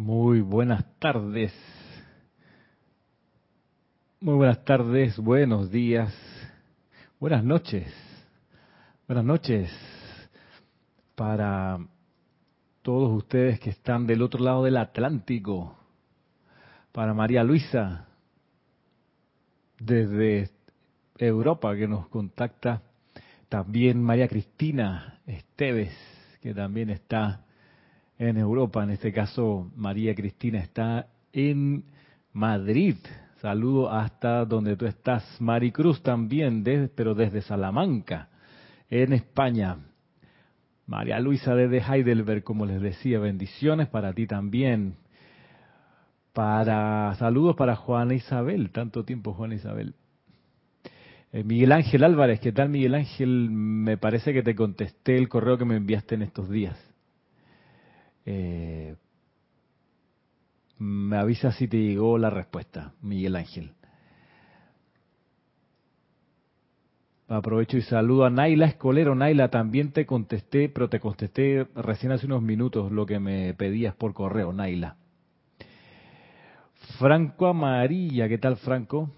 Muy buenas tardes. Muy buenas tardes, buenos días, buenas noches. Buenas noches para todos ustedes que están del otro lado del Atlántico. Para María Luisa, desde Europa, que nos contacta. También María Cristina Esteves, que también está en Europa. En este caso, María Cristina está en Madrid. Saludo hasta donde tú estás. Maricruz también, pero desde Salamanca, en España. María Luisa desde Heidelberg, como les decía, bendiciones para ti también. Para saludos para Juana Isabel, tanto tiempo Juana Isabel. Eh, Miguel Ángel Álvarez, ¿qué tal Miguel Ángel? Me parece que te contesté el correo que me enviaste en estos días. Eh, me avisa si te llegó la respuesta, Miguel Ángel. Aprovecho y saludo a Naila Escolero. Naila, también te contesté, pero te contesté recién hace unos minutos lo que me pedías por correo, Naila. Franco Amarilla, ¿qué tal Franco?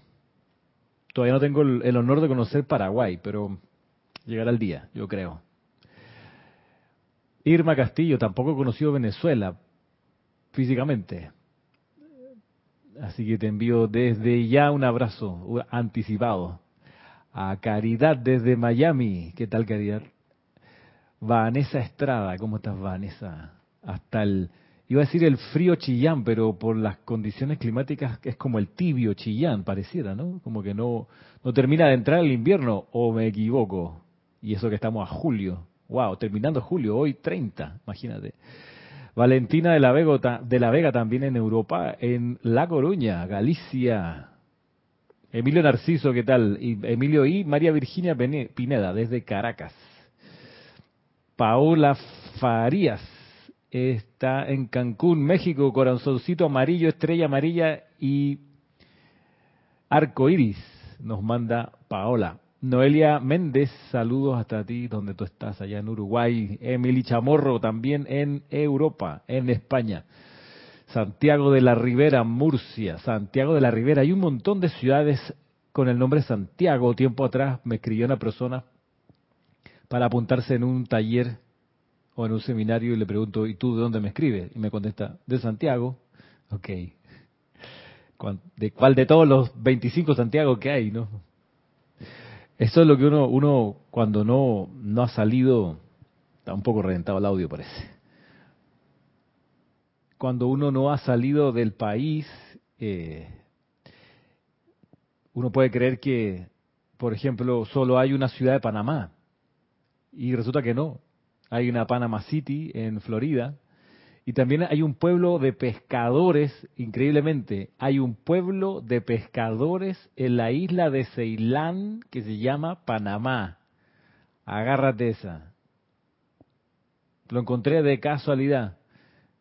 Todavía no tengo el, honor de conocer Paraguay, pero llegará el día, yo creo. Irma Castillo, tampoco he conocido Venezuela físicamente. Así que te envío desde ya un abrazo anticipado. A Caridad desde Miami. ¿Qué tal, Caridad? Vanessa Estrada, ¿cómo estás, Vanessa? Hasta el, iba a decir el frío Chillán, pero por las condiciones climáticas es como el tibio Chillán, pareciera, ¿no? Como que no, no termina de entrar el invierno, o me equivoco. Y eso que estamos a julio. Wow, terminando julio, hoy 30, imagínate. Valentina de la, Vega, también en Europa, en La Coruña, Galicia. Emilio Narciso, ¿qué tal? Y Emilio y María Virginia Pineda, desde Caracas. Paola Farías está en Cancún, México, corazoncito amarillo, estrella amarilla y arco iris. Nos manda Paola. Noelia Méndez, saludos hasta ti donde tú estás, allá en Uruguay. Emily Chamorro, también en Europa, en España. Santiago de la Ribera, Murcia. Santiago de la Ribera. Hay un montón de ciudades con el nombre Santiago. Tiempo atrás me escribió una persona para apuntarse en un taller o en un seminario y le pregunto, ¿y tú de dónde me escribes? Y me contesta, de Santiago. Ok. ¿De cuál de todos los 25 Santiago que hay, no? Eso es lo que uno, uno cuando no, no ha salido, está un poco reventado el audio parece. Cuando uno no ha salido del país, eh, uno puede creer que, por ejemplo, solo hay una ciudad de Panamá. Y resulta que no. Hay una Panama City en Florida, y también hay un pueblo de pescadores, increíblemente, hay un pueblo de pescadores en la isla de Ceilán que se llama Panamá. Agárrate esa. Lo encontré de casualidad,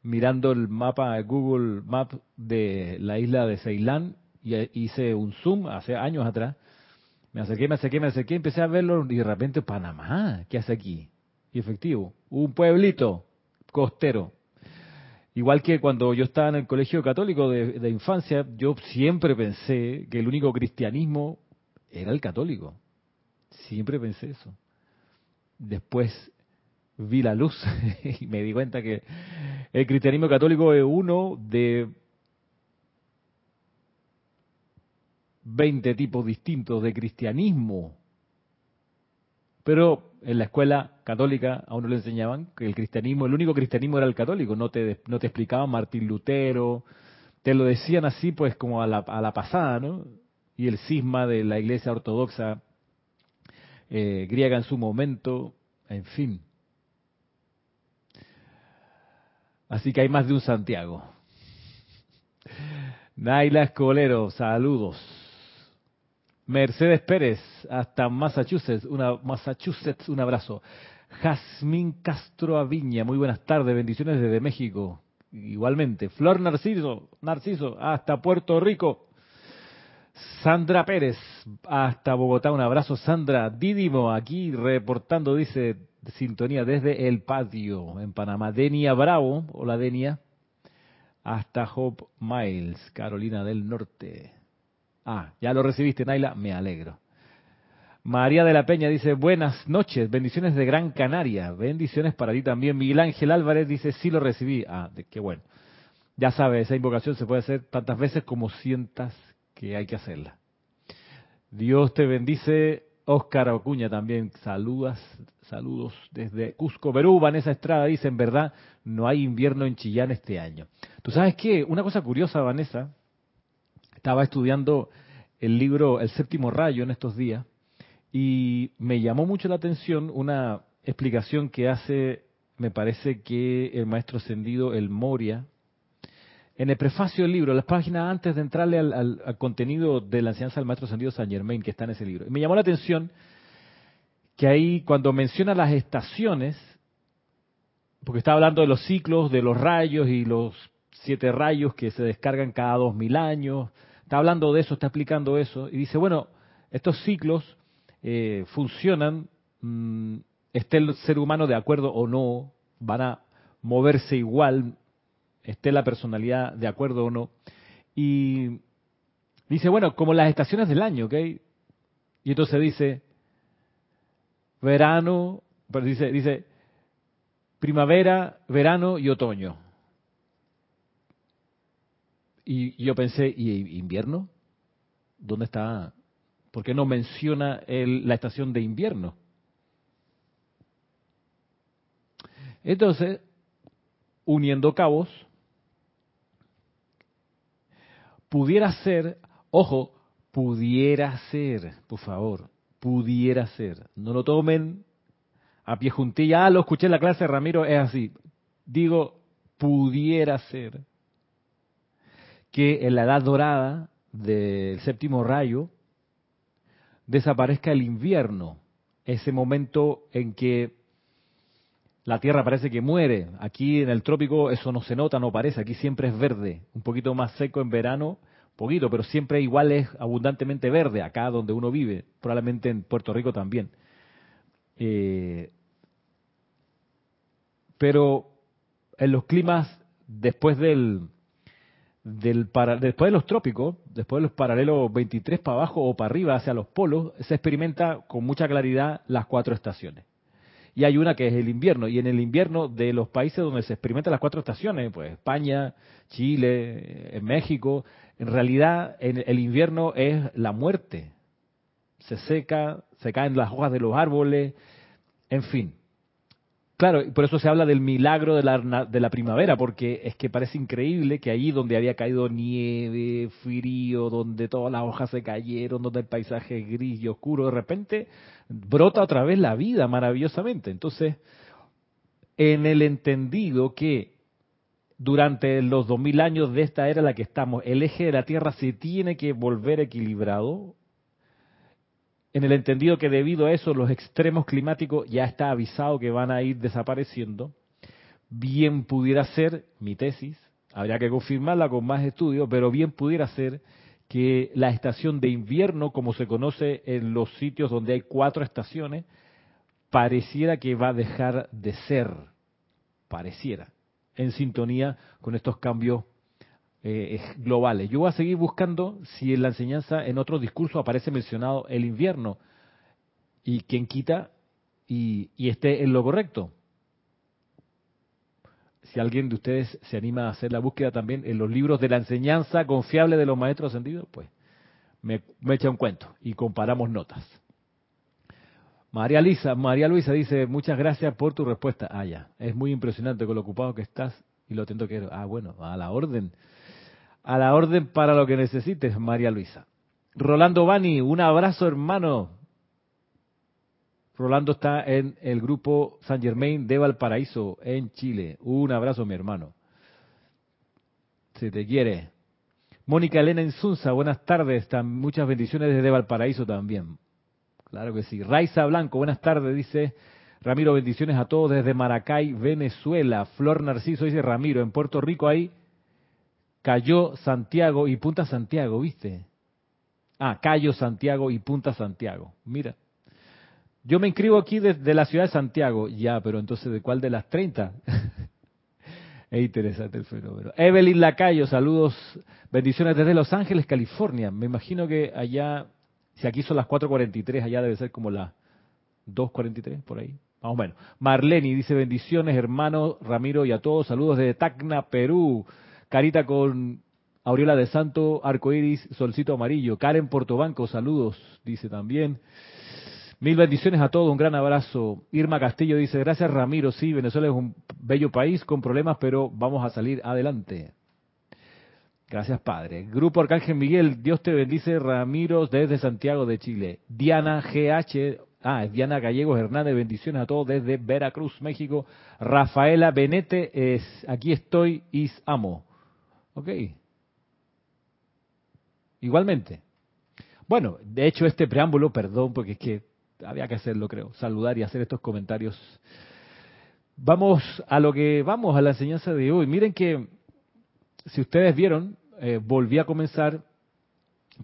mirando el mapa Google Map de la isla de Ceilán, y hice un zoom hace años atrás. Me acerqué, me acerqué, me acerqué, empecé a verlo y de repente Panamá, ¿qué hace aquí? Y efectivo, un pueblito costero Igual que cuando yo estaba en el colegio católico de, infancia, yo siempre pensé que el único cristianismo era el católico. Siempre pensé eso. Después vi la luz y me di cuenta que el cristianismo católico es uno de 20 tipos distintos de cristianismo. Pero en la escuela católica a uno le enseñaban que el cristianismo, el único cristianismo era el católico, no te, no te explicaban Martín Lutero, te lo decían así pues como a la, a la pasada, ¿no? Y el cisma de la iglesia ortodoxa eh, griega en su momento, en fin. Así que hay más de un Santiago. Naila Escolero, saludos. Mercedes Pérez, hasta Massachusetts, una, Massachusetts, un abrazo. Jazmín Castro Aviña, muy buenas tardes, bendiciones desde México. Igualmente. Flor Narciso, Narciso, hasta Puerto Rico. Sandra Pérez, hasta Bogotá, un abrazo. Sandra Dídimo, aquí reportando, dice, sintonía desde el patio en Panamá. Denia Bravo, hola Denia. hasta Hope Miles, Carolina del Norte. Ah, ya lo recibiste, Naila, me alegro. María de la Peña dice, buenas noches, bendiciones de Gran Canaria, bendiciones para ti también. Miguel Ángel Álvarez dice, sí lo recibí. Ah, qué bueno. Ya sabes, esa invocación se puede hacer tantas veces como sientas que hay que hacerla. Dios te bendice, Óscar Ocuña también, saludas, saludos desde Cusco, Perú. Vanessa Estrada dice, en verdad, no hay invierno en Chillán este año. ¿Tú sabes qué? Una cosa curiosa, Vanessa, estaba estudiando el libro El séptimo rayo en estos días y me llamó mucho la atención una explicación que hace, me parece que el maestro ascendido, el Moria, en el prefacio del libro, las páginas antes de entrarle al, contenido de la enseñanza del maestro ascendido San Germain, que está en ese libro. Y me llamó la atención que ahí, cuando menciona las estaciones, porque está hablando de los ciclos, de los rayos y los siete rayos que se descargan cada dos mil años, está hablando de eso, está explicando eso, y dice, bueno, estos ciclos eh, funcionan, mm, esté el ser humano de acuerdo o no, van a moverse igual, esté la personalidad de acuerdo o no. Y dice, bueno, como las estaciones del año, ¿ok? Y entonces dice, verano, dice, dice, primavera, verano y otoño. Y yo pensé, ¿y invierno? ¿Dónde está ¿Por qué no menciona la estación de invierno? Entonces, uniendo cabos, pudiera ser, ojo, pudiera ser, por favor, pudiera ser. No lo tomen a pie juntilla. Ah, lo escuché en la clase, Ramiro, es así. Digo, pudiera ser que en la edad dorada del séptimo rayo, desaparezca el invierno, ese momento en que la Tierra parece que muere. Aquí en el trópico eso no se nota, no parece, aquí siempre es verde, un poquito más seco en verano, poquito, pero siempre igual es abundantemente verde, acá donde uno vive, probablemente en Puerto Rico también. Eh, pero en los climas después del del para, después de los trópicos, después de los paralelos 23 para abajo o para arriba hacia los polos, se experimenta con mucha claridad las cuatro estaciones. Y hay una que es el invierno, y en el invierno de los países donde se experimentan las cuatro estaciones, pues España, Chile, en México, en realidad en el invierno es la muerte. Se seca, se caen las hojas de los árboles, en fin. Claro, por eso se habla del milagro de la, de la primavera, porque es que parece increíble que allí donde había caído nieve, frío, donde todas las hojas se cayeron, donde el paisaje es gris y oscuro, de repente brota otra vez la vida maravillosamente. Entonces, en el entendido que durante los dos mil años de esta era en la que estamos, el eje de la Tierra se tiene que volver equilibrado, en el entendido que debido a eso los extremos climáticos ya está avisado que van a ir desapareciendo, bien pudiera ser, mi tesis, habría que confirmarla con más estudios, pero bien pudiera ser que la estación de invierno, como se conoce en los sitios donde hay cuatro estaciones, pareciera que va a dejar de ser, pareciera, en sintonía con estos cambios eh, globales. Yo voy a seguir buscando si en la enseñanza, en otro discurso aparece mencionado el invierno y quien quita y, esté en lo correcto. Si alguien de ustedes se anima a hacer la búsqueda también en los libros de la enseñanza confiable de los maestros ascendidos, pues me, echa un cuento y comparamos notas. María Luisa, María Luisa dice, muchas gracias por tu respuesta. Ah, ya, es muy impresionante con lo ocupado que estás y lo atento que eres. Ah, bueno, a la orden. A la orden para lo que necesites, María Luisa. Rolando Bani, un abrazo hermano. Rolando está en el grupo San Germain de Valparaíso, en Chile. Un abrazo, mi hermano. Se te quiere. Mónica Elena Insunza, buenas tardes. muchas bendiciones desde Valparaíso también. Claro que sí. Raiza Blanco, buenas tardes, dice Ramiro, bendiciones a todos desde Maracay, Venezuela. Flor Narciso dice Ramiro, en Puerto Rico hay Cayó Santiago y Punta Santiago, ¿viste? Ah, Cayo Santiago y Punta Santiago. Mira. Yo me inscribo aquí desde la ciudad de Santiago. Ya, pero entonces, ¿de cuál de las 30? Es interesante el fenómeno. Evelyn Lacayo, saludos, bendiciones desde Los Ángeles, California. Me imagino que allá, si aquí son las 4.43, allá debe ser como las 2.43, por ahí. Más o menos. Marleni dice bendiciones, hermano Ramiro y a todos. Saludos desde Tacna, Perú. Carita con Aureola de Santo, Arcoiris, Solcito Amarillo. Karen Portobanco, saludos, dice también. Mil bendiciones a todos, un gran abrazo. Irma Castillo dice, gracias Ramiro, sí, Venezuela es un bello país con problemas, pero vamos a salir adelante. Gracias Padre. Grupo Arcángel Miguel, Dios te bendice, Ramiro desde Santiago de Chile. Diana GH, ah, es Diana Gallegos Hernández, bendiciones a todos desde Veracruz, México. Rafaela Benete, es, aquí estoy, is amo. Ok. Igualmente. Bueno, de hecho este preámbulo, perdón, porque es que había que hacerlo, creo, saludar y hacer estos comentarios. Vamos a lo que vamos, a la enseñanza de hoy. Miren que, si ustedes vieron, eh, volví a comenzar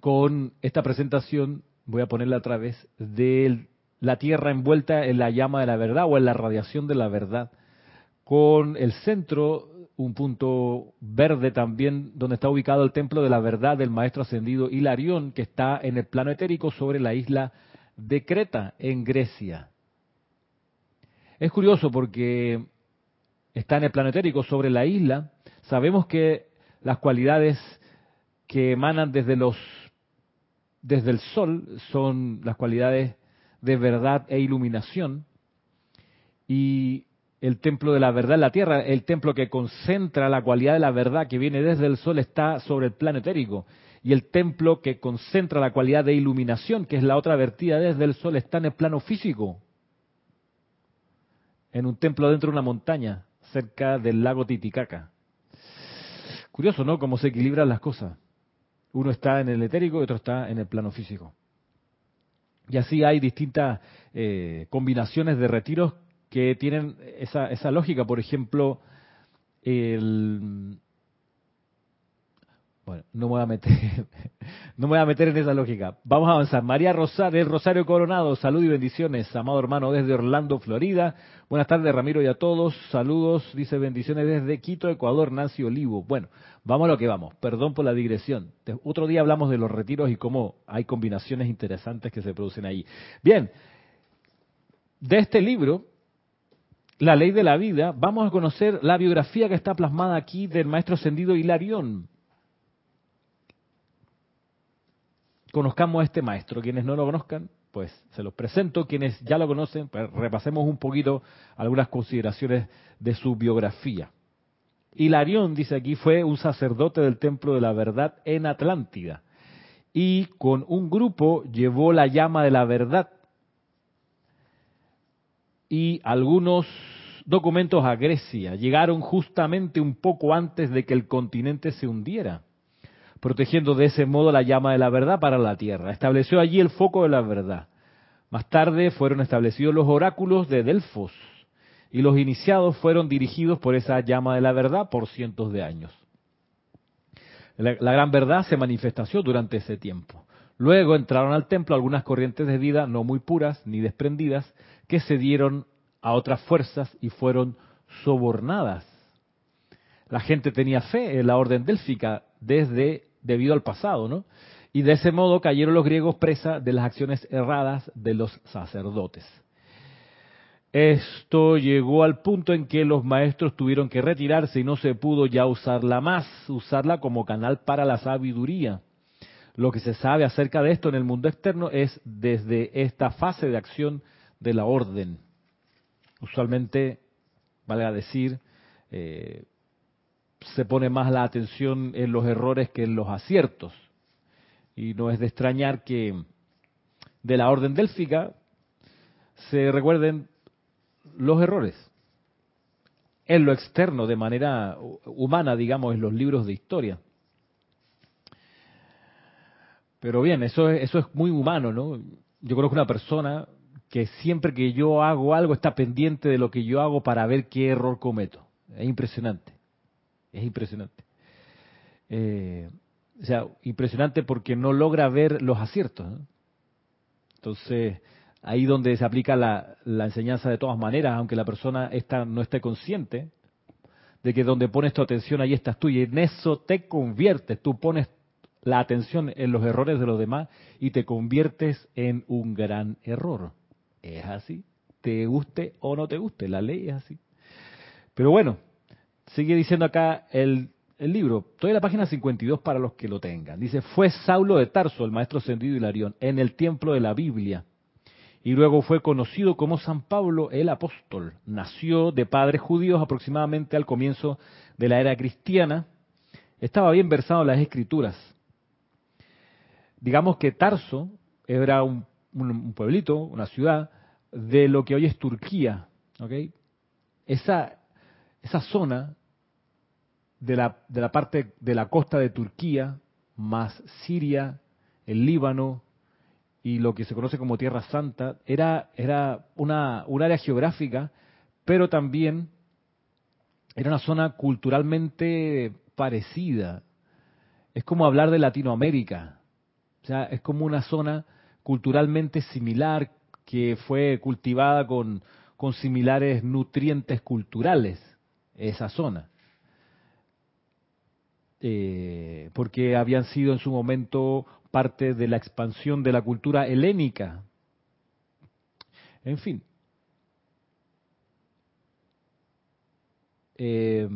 con esta presentación, voy a ponerla otra vez, de la tierra envuelta en la llama de la verdad o en la radiación de la verdad, con el centro, un punto verde también, donde está ubicado el templo de la verdad del maestro ascendido Hilarión, que está en el plano etérico sobre la isla de Creta, en Grecia. Es curioso porque está en el planetérico sobre la isla. Sabemos que las cualidades que emanan desde los desde el sol son las cualidades de verdad e iluminación y el templo de la verdad en la tierra, el templo que concentra la cualidad de la verdad que viene desde el sol está sobre el plano etérico y el templo que concentra la cualidad de iluminación, que es la otra vertida desde el sol, está en el plano físico, en un templo dentro de una montaña, cerca del lago Titicaca. Curioso, ¿no? Cómo se equilibran las cosas. Uno está en el etérico y otro está en el plano físico. Y así hay distintas eh, combinaciones de retiros que tienen esa, esa lógica. Por ejemplo, el, bueno, no me voy a meter, no me voy a meter en esa lógica. Vamos a avanzar. María Rosario, Rosario Coronado, salud y bendiciones, amado hermano desde Orlando, Florida. Buenas tardes, Ramiro, y a todos. Saludos, dice bendiciones desde Quito, Ecuador, Nancy Olivo. Bueno, vamos a lo que vamos. Perdón por la digresión. Otro día hablamos de los retiros y cómo hay combinaciones interesantes que se producen ahí. Bien, de este libro, La Ley de la Vida, vamos a conocer la biografía que está plasmada aquí del maestro ascendido Hilarión conozcamos a este maestro. Quienes no lo conozcan, pues se los presento. Quienes ya lo conocen, pues repasemos un poquito algunas consideraciones de su biografía. Hilarión, dice aquí, fue un sacerdote del Templo de la Verdad en Atlántida y con un grupo llevó la llama de la verdad y algunos documentos a Grecia. Llegaron justamente un poco antes de que el continente se hundiera protegiendo de ese modo la llama de la verdad para la tierra. Estableció allí el foco de la verdad. Más tarde fueron establecidos los oráculos de Delfos y los iniciados fueron dirigidos por esa llama de la verdad por cientos de años. La, gran verdad se manifestó durante ese tiempo. Luego entraron al templo algunas corrientes de vida no muy puras ni desprendidas que se dieron a otras fuerzas y fueron sobornadas. La gente tenía fe en la orden délfica desde debido al pasado, ¿no? Y de ese modo cayeron los griegos presa de las acciones erradas de los sacerdotes. Esto llegó al punto en que los maestros tuvieron que retirarse y no se pudo ya usarla más, usarla como canal para la sabiduría. Lo que se sabe acerca de esto en el mundo externo es desde esta fase de acción de la orden. Usualmente, valga decir, eh, se pone más la atención en los errores que en los aciertos. Y no es de extrañar que de la orden délfica se recuerden los errores. En lo externo, de manera humana, digamos, en los libros de historia. Pero bien, eso es, eso es muy humano, ¿no? Yo conozco una persona que siempre que yo hago algo está pendiente de lo que yo hago para ver qué error cometo. Es impresionante. Es impresionante. Eh, o sea, impresionante porque no logra ver los aciertos. Entonces, ahí donde se aplica la, enseñanza de todas maneras, aunque la persona no esté consciente, de que donde pones tu atención, ahí estás tú, y en eso te conviertes, tú pones la atención en los errores de los demás y te conviertes en un gran error. Es así, te guste o no te guste, la ley es así. Pero bueno, sigue diciendo acá el, el libro, estoy en la página 52 para los que lo tengan. Dice, fue Saulo de Tarso, el maestro ascendido Hilarión, en el templo de la Biblia y luego fue conocido como San Pablo el apóstol. Nació de padres judíos aproximadamente al comienzo de la era cristiana. Estaba bien versado en las escrituras. Digamos que Tarso era un, pueblito, una ciudad de lo que hoy es Turquía. Esa, esa zona de la, de la parte de la costa de Turquía, más Siria, el Líbano, y lo que se conoce como Tierra Santa, era, era una, un área geográfica, pero también era una zona culturalmente parecida. Es como hablar de Latinoamérica. O sea, es como una zona culturalmente similar que fue cultivada con, con similares nutrientes culturales, esa zona. Eh, porque habían sido en su momento parte de la expansión de la cultura helénica. En fin. Eh,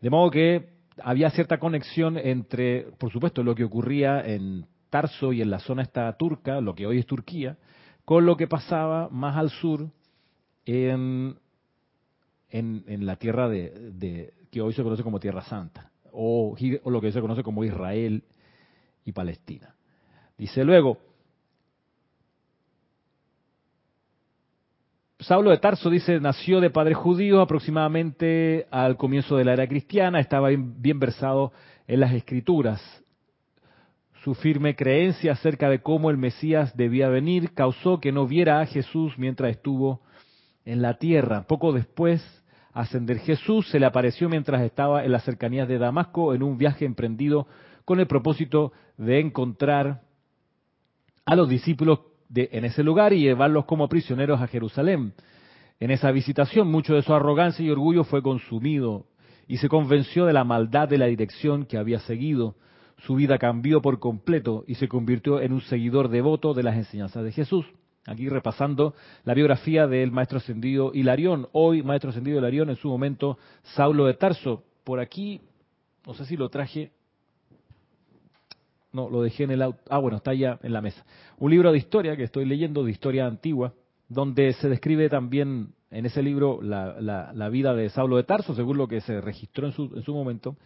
de modo que había cierta conexión entre, por supuesto, lo que ocurría en Tarso y en la zona esta turca, lo que hoy es Turquía, con lo que pasaba más al sur en, en, la tierra de, que hoy se conoce como Tierra Santa, o, lo que se conoce como Israel y Palestina. Dice luego, Saulo de Tarso dice, nació de padre judío aproximadamente al comienzo de la era cristiana, estaba bien versado en las escrituras. Su firme creencia acerca de cómo el Mesías debía venir causó que no viera a Jesús mientras estuvo en la tierra. Poco después, ascender Jesús se le apareció mientras estaba en las cercanías de Damasco en un viaje emprendido con el propósito de encontrar a los discípulos de, en ese lugar y llevarlos como prisioneros a Jerusalén. En esa visitación, mucho de su arrogancia y orgullo fue consumido y se convenció de la maldad de la dirección que había seguido. Su vida cambió por completo y se convirtió en un seguidor devoto de las enseñanzas de Jesús. Aquí repasando la biografía del maestro ascendido Hilarión, hoy maestro ascendido Hilarión, en su momento Saulo de Tarso. Por aquí, no sé si lo traje, no, lo dejé en el auto. Ah, bueno, está ya en la mesa. Un libro de historia que estoy leyendo, de historia antigua, donde se describe también en ese libro la, la, vida de Saulo de Tarso, según lo que se registró en su, en su momento,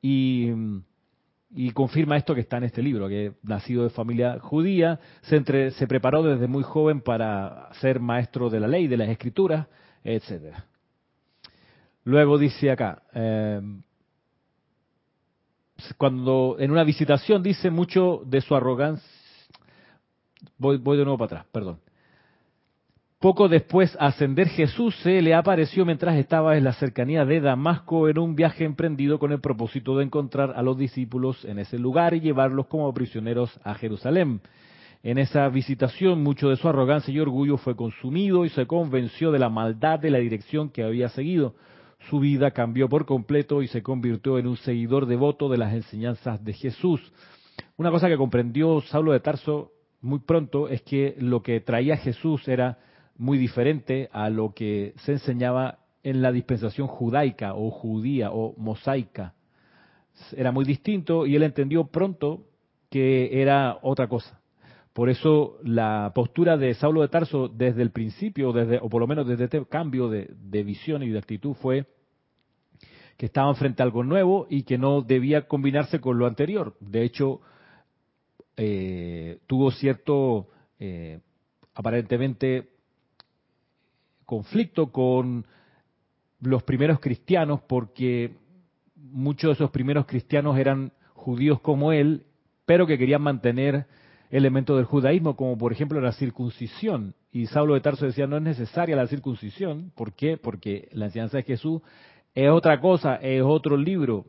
y, y, confirma esto que está en este libro, que nacido de familia judía, se, entre, se preparó desde muy joven para ser maestro de la ley, de las escrituras, etcétera. Luego dice acá, eh, cuando en una visitación dice mucho de su arrogancia. Voy de nuevo para atrás, perdón. Poco después, ascender Jesús se le apareció mientras estaba en la cercanía de Damasco en un viaje emprendido con el propósito de encontrar a los discípulos en ese lugar y llevarlos como prisioneros a Jerusalén. En esa visitación, mucho de su arrogancia y orgullo fue consumido y se convenció de la maldad de la dirección que había seguido su vida cambió por completo y se convirtió en un seguidor devoto de las enseñanzas de Jesús. Una cosa que comprendió Saulo de Tarso muy pronto es que lo que traía Jesús era muy diferente a lo que se enseñaba en la dispensación judaica o judía o mosaica. Era muy distinto y él entendió pronto que era otra cosa. Por eso la postura de Saulo de Tarso desde el principio, desde, o por lo menos desde este cambio de, visión y de actitud, fue que estaban frente a algo nuevo y que no debía combinarse con lo anterior. De hecho, eh, tuvo cierto, eh, aparentemente, conflicto con los primeros cristianos porque muchos de esos primeros cristianos eran judíos como él, pero que querían mantener elementos del judaísmo, como por ejemplo la circuncisión. Y Saulo de Tarso decía, no es necesaria la circuncisión. ¿Por qué? Porque la enseñanza de Jesús es otra cosa, es otro libro.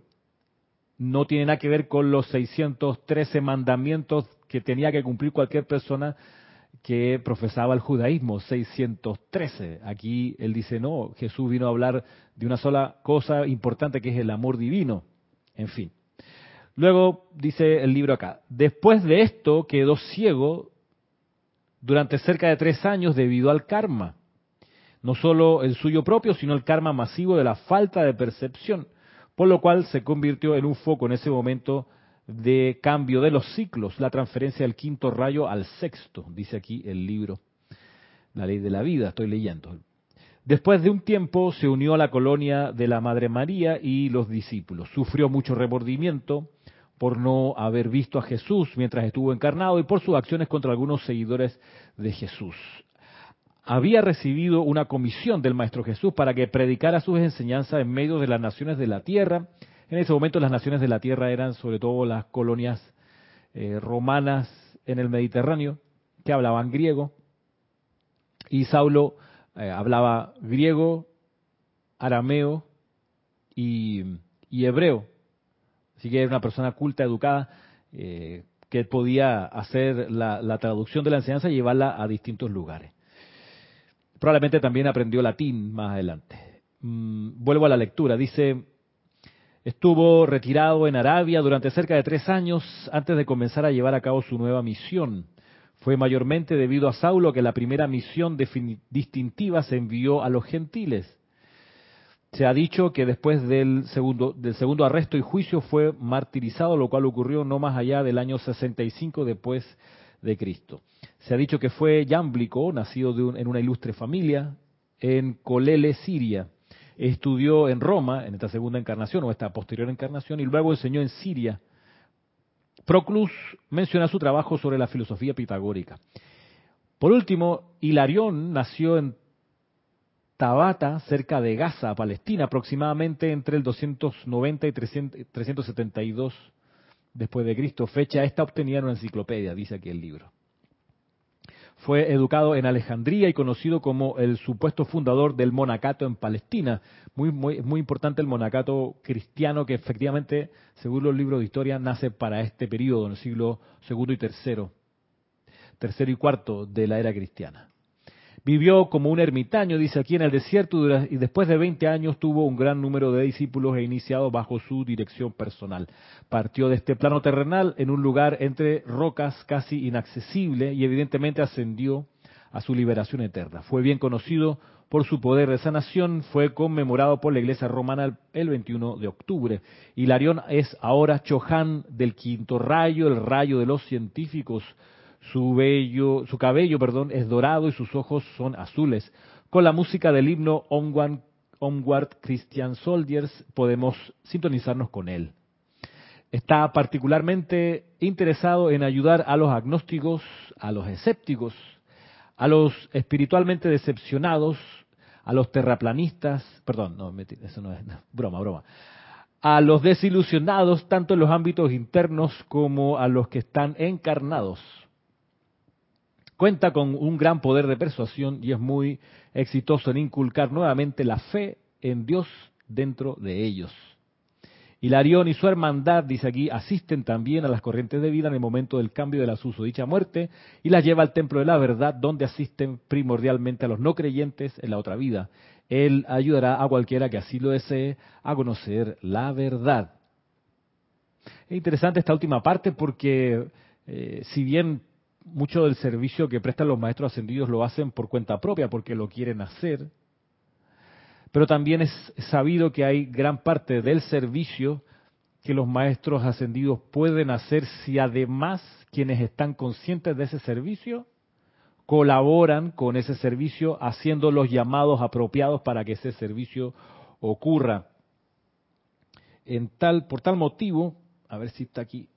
No tiene nada que ver con los 613 mandamientos que tenía que cumplir cualquier persona que profesaba el judaísmo, 613. Aquí él dice, no, Jesús vino a hablar de una sola cosa importante que es el amor divino. En fin. Luego dice el libro acá, después de esto quedó ciego durante cerca de tres años debido al karma. No solo el suyo propio, sino el karma masivo de la falta de percepción, por lo cual se convirtió en un foco en ese momento de cambio de los ciclos, la transferencia del quinto rayo al sexto, dice aquí el libro, la ley de la vida, estoy leyendo. Después de un tiempo se unió a la colonia de la Madre María y los discípulos. Sufrió mucho remordimiento por no haber visto a Jesús mientras estuvo encarnado y por sus acciones contra algunos seguidores de Jesús. Había recibido una comisión del Maestro Jesús para que predicara sus enseñanzas en medio de las naciones de la tierra en ese momento las naciones de la tierra eran sobre todo las colonias eh, romanas en el Mediterráneo que hablaban griego y Saulo eh, hablaba griego, arameo y, hebreo. Así que era una persona culta, educada, eh, que podía hacer la, traducción de la enseñanza y llevarla a distintos lugares. Probablemente también aprendió latín más adelante. Mm, vuelvo a la lectura. Dice, Estuvo retirado en Arabia durante cerca de tres años antes de comenzar a llevar a cabo su nueva misión. Fue mayormente debido a Saulo que la primera misión distintiva se envió a los gentiles. Se ha dicho que después del segundo, del segundo arresto y juicio fue martirizado, lo cual ocurrió no más allá del año 65 después de Cristo. Se ha dicho que fue Yámblico, nacido en una ilustre familia, en Colele, Siria estudió en Roma, en esta segunda encarnación o esta posterior encarnación, y luego enseñó en Siria. Proclus menciona su trabajo sobre la filosofía pitagórica. Por último, Hilarión nació en Tabata, cerca de Gaza, Palestina, aproximadamente entre el 290 y 372 después de Cristo. Fecha esta obtenida en una enciclopedia, dice aquí el libro. Fue educado en Alejandría y conocido como el supuesto fundador del monacato en Palestina. Muy, muy, importante el monacato cristiano que efectivamente, según los libros de historia, nace para este periodo, en el siglo segundo y tercero, tercero y cuarto de la era cristiana. Vivió como un ermitaño, dice aquí, en el desierto y después de 20 años tuvo un gran número de discípulos e iniciados bajo su dirección personal. Partió de este plano terrenal en un lugar entre rocas casi inaccesible y evidentemente ascendió a su liberación eterna. Fue bien conocido por su poder de sanación, fue conmemorado por la iglesia romana el 21 de octubre. Hilarión es ahora Chohan del quinto rayo, el rayo de los científicos, su, su cabello es dorado y sus ojos son azules. Con la música del himno Onward, Christian Soldiers podemos sintonizarnos con él. Está particularmente interesado en ayudar a los agnósticos, a los escépticos, a los espiritualmente decepcionados, a los terraplanistas, perdón, no, eso no es, broma, broma, a los desilusionados tanto en los ámbitos internos como a los que están encarnados. Cuenta con un gran poder de persuasión y es muy exitoso en inculcar nuevamente la fe en Dios dentro de ellos. Hilarión y su hermandad, dice aquí, asisten también a las corrientes de vida en el momento del cambio de la susodicha muerte y las lleva al templo de la verdad, donde asisten primordialmente a los no creyentes en la otra vida. Él ayudará a cualquiera que así lo desee a conocer la verdad. Es interesante esta última parte porque eh, si bien mucho del servicio que prestan los maestros ascendidos lo hacen por cuenta propia, porque lo quieren hacer. Pero también es sabido que hay gran parte del servicio que los maestros ascendidos pueden hacer si además quienes están conscientes de ese servicio colaboran con ese servicio haciendo los llamados apropiados para que ese servicio ocurra. En tal, por tal motivo, a ver si está aquí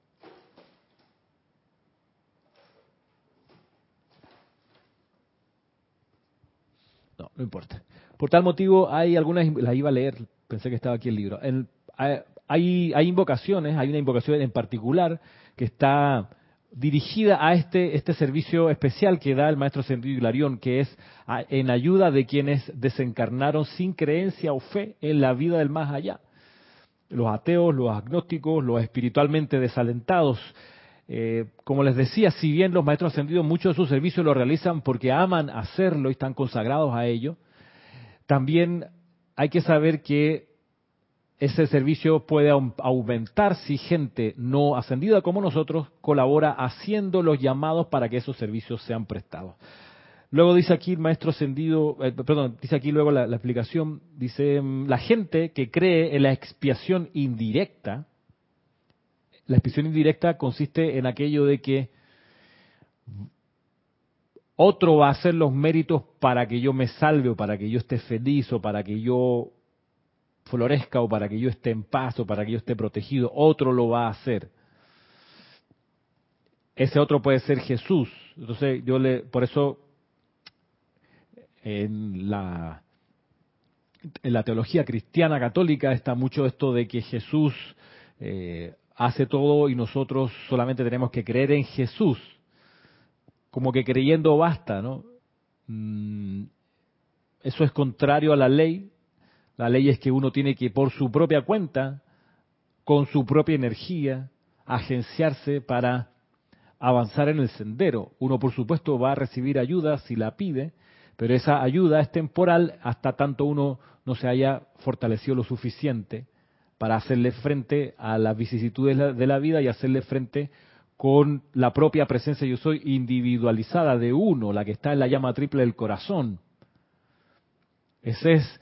No, no importa. Por tal motivo, hay algunas, las iba a leer, pensé que estaba aquí el libro. hay, hay invocaciones, hay una invocación en particular que está dirigida a este, este servicio especial que da el maestro Sendido Hilarión, que es en ayuda de quienes desencarnaron sin creencia o fe en la vida del más allá. Los ateos, los agnósticos, los espiritualmente desalentados. Eh, como les decía, si bien los maestros ascendidos muchos de sus servicios lo realizan porque aman hacerlo y están consagrados a ello, también hay que saber que ese servicio puede aumentar si gente no ascendida como nosotros colabora haciendo los llamados para que esos servicios sean prestados. Luego dice aquí el maestro ascendido, eh, perdón, dice aquí luego la, explicación, dice, mm, la gente que cree en la expiación indirecta, la expiación indirecta consiste en aquello de que otro va a hacer los méritos para que yo me salve o para que yo esté feliz o para que yo florezca o para que yo esté en paz o para que yo esté protegido. Otro lo va a hacer. Ese otro puede ser Jesús. Entonces yo le, por eso en la, en la teología cristiana católica está mucho esto de que Jesús eh, hace todo y nosotros solamente tenemos que creer en Jesús. Como que creyendo basta, ¿no? Mm, eso es contrario a la ley. La ley es que uno tiene que por su propia cuenta, con su propia energía, agenciarse para avanzar en el sendero. Uno, por supuesto, va a recibir ayuda si la pide, pero esa ayuda es temporal hasta tanto uno no se haya fortalecido lo suficiente para hacerle frente a las vicisitudes de la vida y hacerle frente con la propia presencia yo soy individualizada de uno, la que está en la llama triple del corazón. Esa es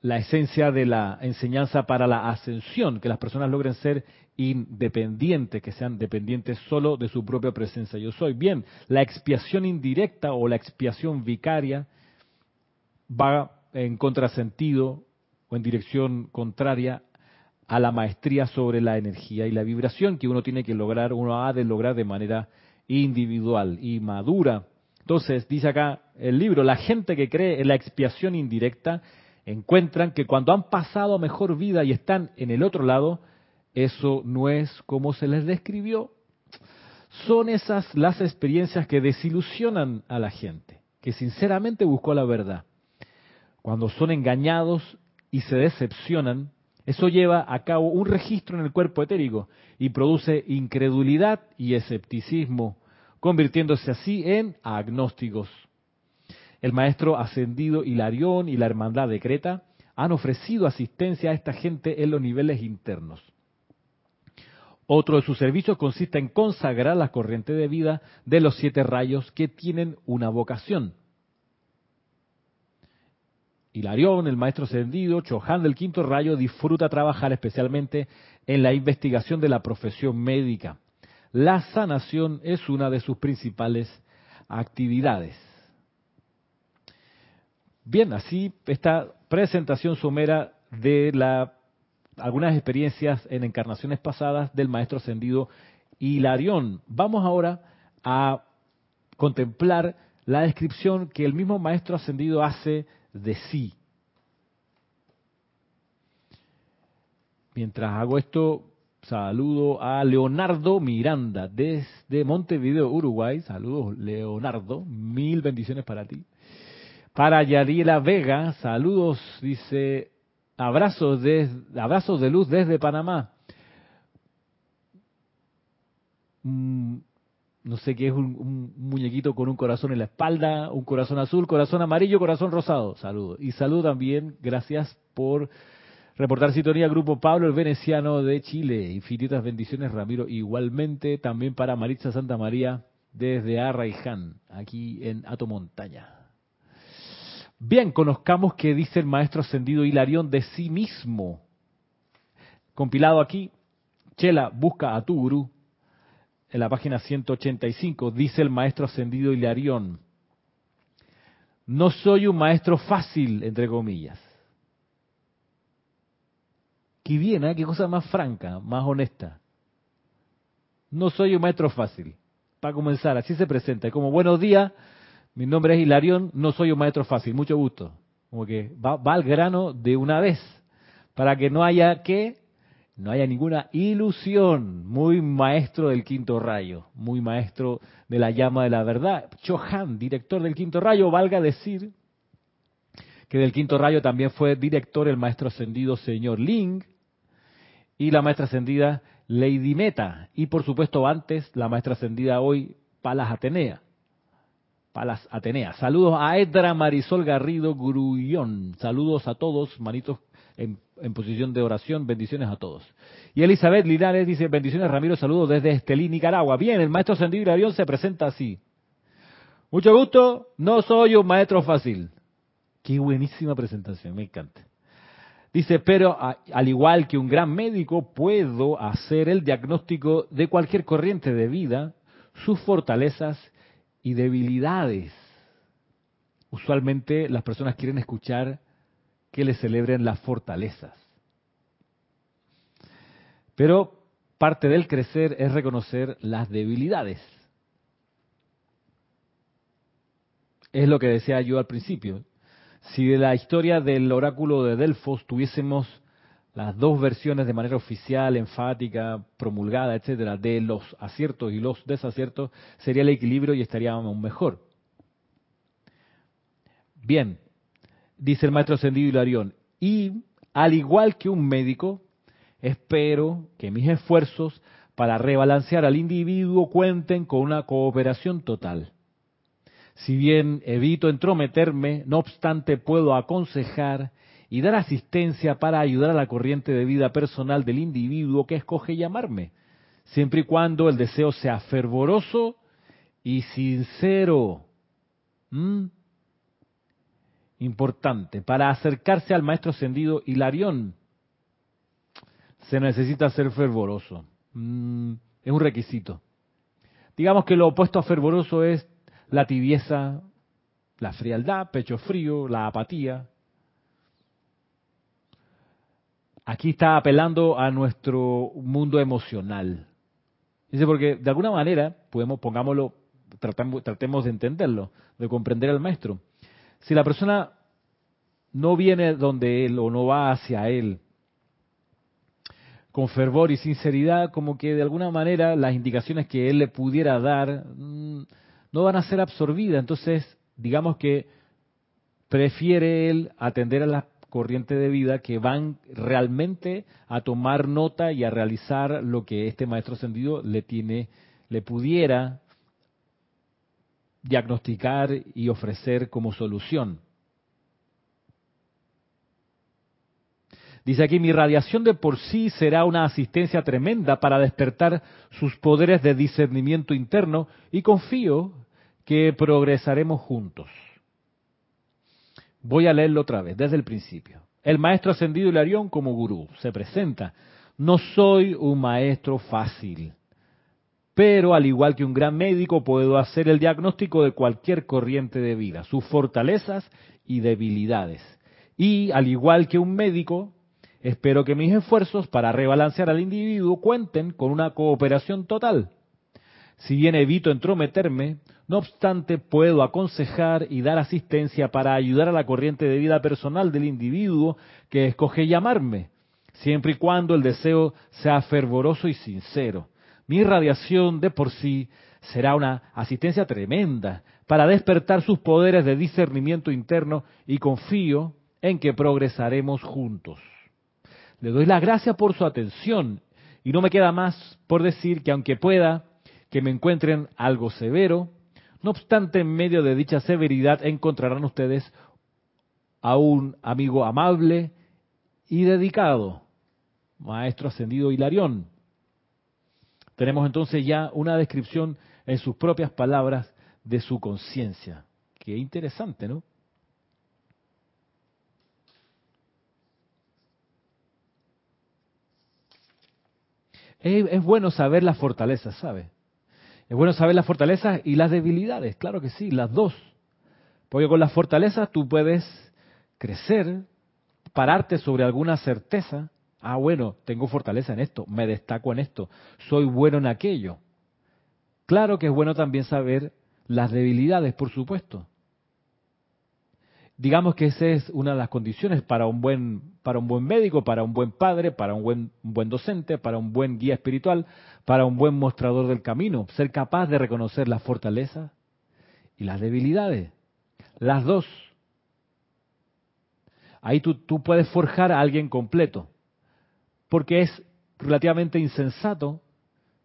la esencia de la enseñanza para la ascensión, que las personas logren ser independientes, que sean dependientes solo de su propia presencia yo soy. Bien, la expiación indirecta o la expiación vicaria va en contrasentido o en dirección contraria a la maestría sobre la energía y la vibración que uno tiene que lograr, uno ha de lograr de manera individual y madura. Entonces, dice acá el libro, la gente que cree en la expiación indirecta encuentran que cuando han pasado mejor vida y están en el otro lado, eso no es como se les describió. Son esas las experiencias que desilusionan a la gente, que sinceramente buscó la verdad. Cuando son engañados y se decepcionan, eso lleva a cabo un registro en el cuerpo etérico y produce incredulidad y escepticismo, convirtiéndose así en agnósticos. El maestro ascendido Hilarión y la hermandad de Creta han ofrecido asistencia a esta gente en los niveles internos. Otro de sus servicios consiste en consagrar la corriente de vida de los siete rayos que tienen una vocación. Hilarión, el maestro ascendido, Chohan del quinto rayo, disfruta trabajar especialmente en la investigación de la profesión médica. La sanación es una de sus principales actividades. Bien, así esta presentación somera de la, algunas experiencias en encarnaciones pasadas del maestro ascendido Hilarión. Vamos ahora a contemplar la descripción que el mismo maestro ascendido hace de sí. Mientras hago esto, saludo a Leonardo Miranda desde Montevideo, Uruguay. Saludos, Leonardo. Mil bendiciones para ti. Para Yariela Vega, saludos, dice, abrazos de, abrazos de luz desde Panamá. Mm, no sé qué es un, muñequito con un corazón en la espalda, un corazón azul, corazón amarillo, corazón rosado. Saludos. Y saludo también, gracias por reportar sintonía Grupo Pablo, el veneciano de Chile. Infinitas bendiciones, Ramiro. Igualmente también para Maritza Santa María desde Arraiján, aquí en Ato Montaña. Bien, conozcamos qué dice el maestro ascendido Hilarión de sí mismo. Compilado aquí, Chela, busca a tu gurú en la página 185, dice el maestro ascendido Hilarión, no soy un maestro fácil, entre comillas. Qué bien, ¿eh? qué cosa más franca, más honesta. No soy un maestro fácil. Para comenzar, así se presenta. Como buenos días, mi nombre es Hilarión, no soy un maestro fácil, mucho gusto. Como que va, va al grano de una vez, para que no haya que no haya ninguna ilusión. Muy maestro del quinto rayo, muy maestro de la llama de la verdad. Chohan, director del quinto rayo, valga decir que del quinto rayo también fue director el maestro ascendido señor Ling y la maestra ascendida Lady Meta y por supuesto antes la maestra ascendida hoy, Palas Atenea. Palas Atenea. Saludos a Edra Marisol Garrido Grullón. Saludos a todos, manitos en, posición de oración. Bendiciones a todos. Y Elizabeth Linares dice, bendiciones Ramiro, saludos desde Estelí, Nicaragua. Bien, el maestro ascendido Hilarión se presenta así. Mucho gusto, no soy un maestro fácil. Qué buenísima presentación, me encanta. Dice, pero al igual que un gran médico, puedo hacer el diagnóstico de cualquier corriente de vida, sus fortalezas y debilidades. Usualmente las personas quieren escuchar que les celebren las fortalezas. Pero parte del crecer es reconocer las debilidades. Es lo que decía yo al principio. Si de la historia del oráculo de Delfos tuviésemos las dos versiones de manera oficial, enfática, promulgada, etcétera, de los aciertos y los desaciertos, sería el equilibrio y estaríamos mejor. Bien, dice el maestro ascendido Hilarión, y al igual que un médico, espero que mis esfuerzos para rebalancear al individuo cuenten con una cooperación total. Si bien evito entrometerme, no obstante puedo aconsejar y dar asistencia para ayudar a la corriente de vida personal del individuo que escoge llamarme, siempre y cuando el deseo sea fervoroso y sincero. ¿Mm? Importante, para acercarse al maestro ascendido Hilarión, se necesita ser fervoroso. Mm, es un requisito. Digamos que lo opuesto a fervoroso es la tibieza, la frialdad, pecho frío, la apatía. Aquí está apelando a nuestro mundo emocional. Dice, porque de alguna manera, podemos, pongámoslo, tratemos, tratemos de entenderlo, de comprender al maestro. Si la persona no viene donde él o no va hacia él con fervor y sinceridad, como que de alguna manera las indicaciones que él le pudiera dar mm, no van a ser absorbidas. Entonces, digamos que prefiere él atender a la corriente de vida que van realmente a tomar nota y a realizar lo que este maestro ascendido le tiene, le pudiera diagnosticar y ofrecer como solución. Dice aquí, mi radiación de por sí será una asistencia tremenda para despertar sus poderes de discernimiento interno y confío que progresaremos juntos. Voy a leerlo otra vez, desde el principio. El maestro ascendido Hilarión como gurú se presenta. No soy un maestro fácil, pero al igual que un gran médico puedo hacer el diagnóstico de cualquier corriente de vida, sus fortalezas y debilidades. Y al igual que un médico, espero que mis esfuerzos para rebalancear al individuo cuenten con una cooperación total. Si bien evito entrometerme, no obstante, puedo aconsejar y dar asistencia para ayudar a la corriente de vida personal del individuo que escoge llamarme, siempre y cuando el deseo sea fervoroso y sincero. Mi radiación de por sí será una asistencia tremenda para despertar sus poderes de discernimiento interno y confío en que progresaremos juntos. Le doy las gracias por su atención y no me queda más por decir que aunque pueda que me encuentren algo severo, no obstante, en medio de dicha severidad encontrarán ustedes a un amigo amable y dedicado, Maestro Ascendido Hilarión. Tenemos entonces ya una descripción en sus propias palabras de su conciencia. Qué interesante, ¿no? Es, bueno saber las fortalezas, ¿sabe? Es bueno saber las fortalezas y las debilidades, claro que sí, las dos. Porque con las fortalezas tú puedes crecer, pararte sobre alguna certeza. Ah, bueno, tengo fortaleza en esto, me destaco en esto, soy bueno en aquello. Claro que es bueno también saber las debilidades, por supuesto. Digamos que esa es una de las condiciones para un buen, para un buen médico, para un buen padre, para un buen, buen docente, para un buen guía espiritual, para un buen mostrador del camino. Ser capaz de reconocer las fortalezas y las debilidades. Las dos. Ahí tú, tú puedes forjar a alguien completo. Porque es relativamente insensato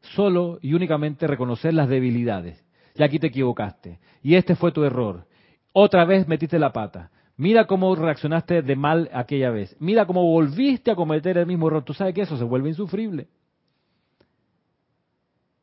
solo y únicamente reconocer las debilidades. Y aquí te equivocaste. Y este fue tu error. Otra vez metiste la pata. Mira cómo reaccionaste de mal aquella vez. Mira cómo volviste a cometer el mismo error. Tú sabes que eso se vuelve insufrible.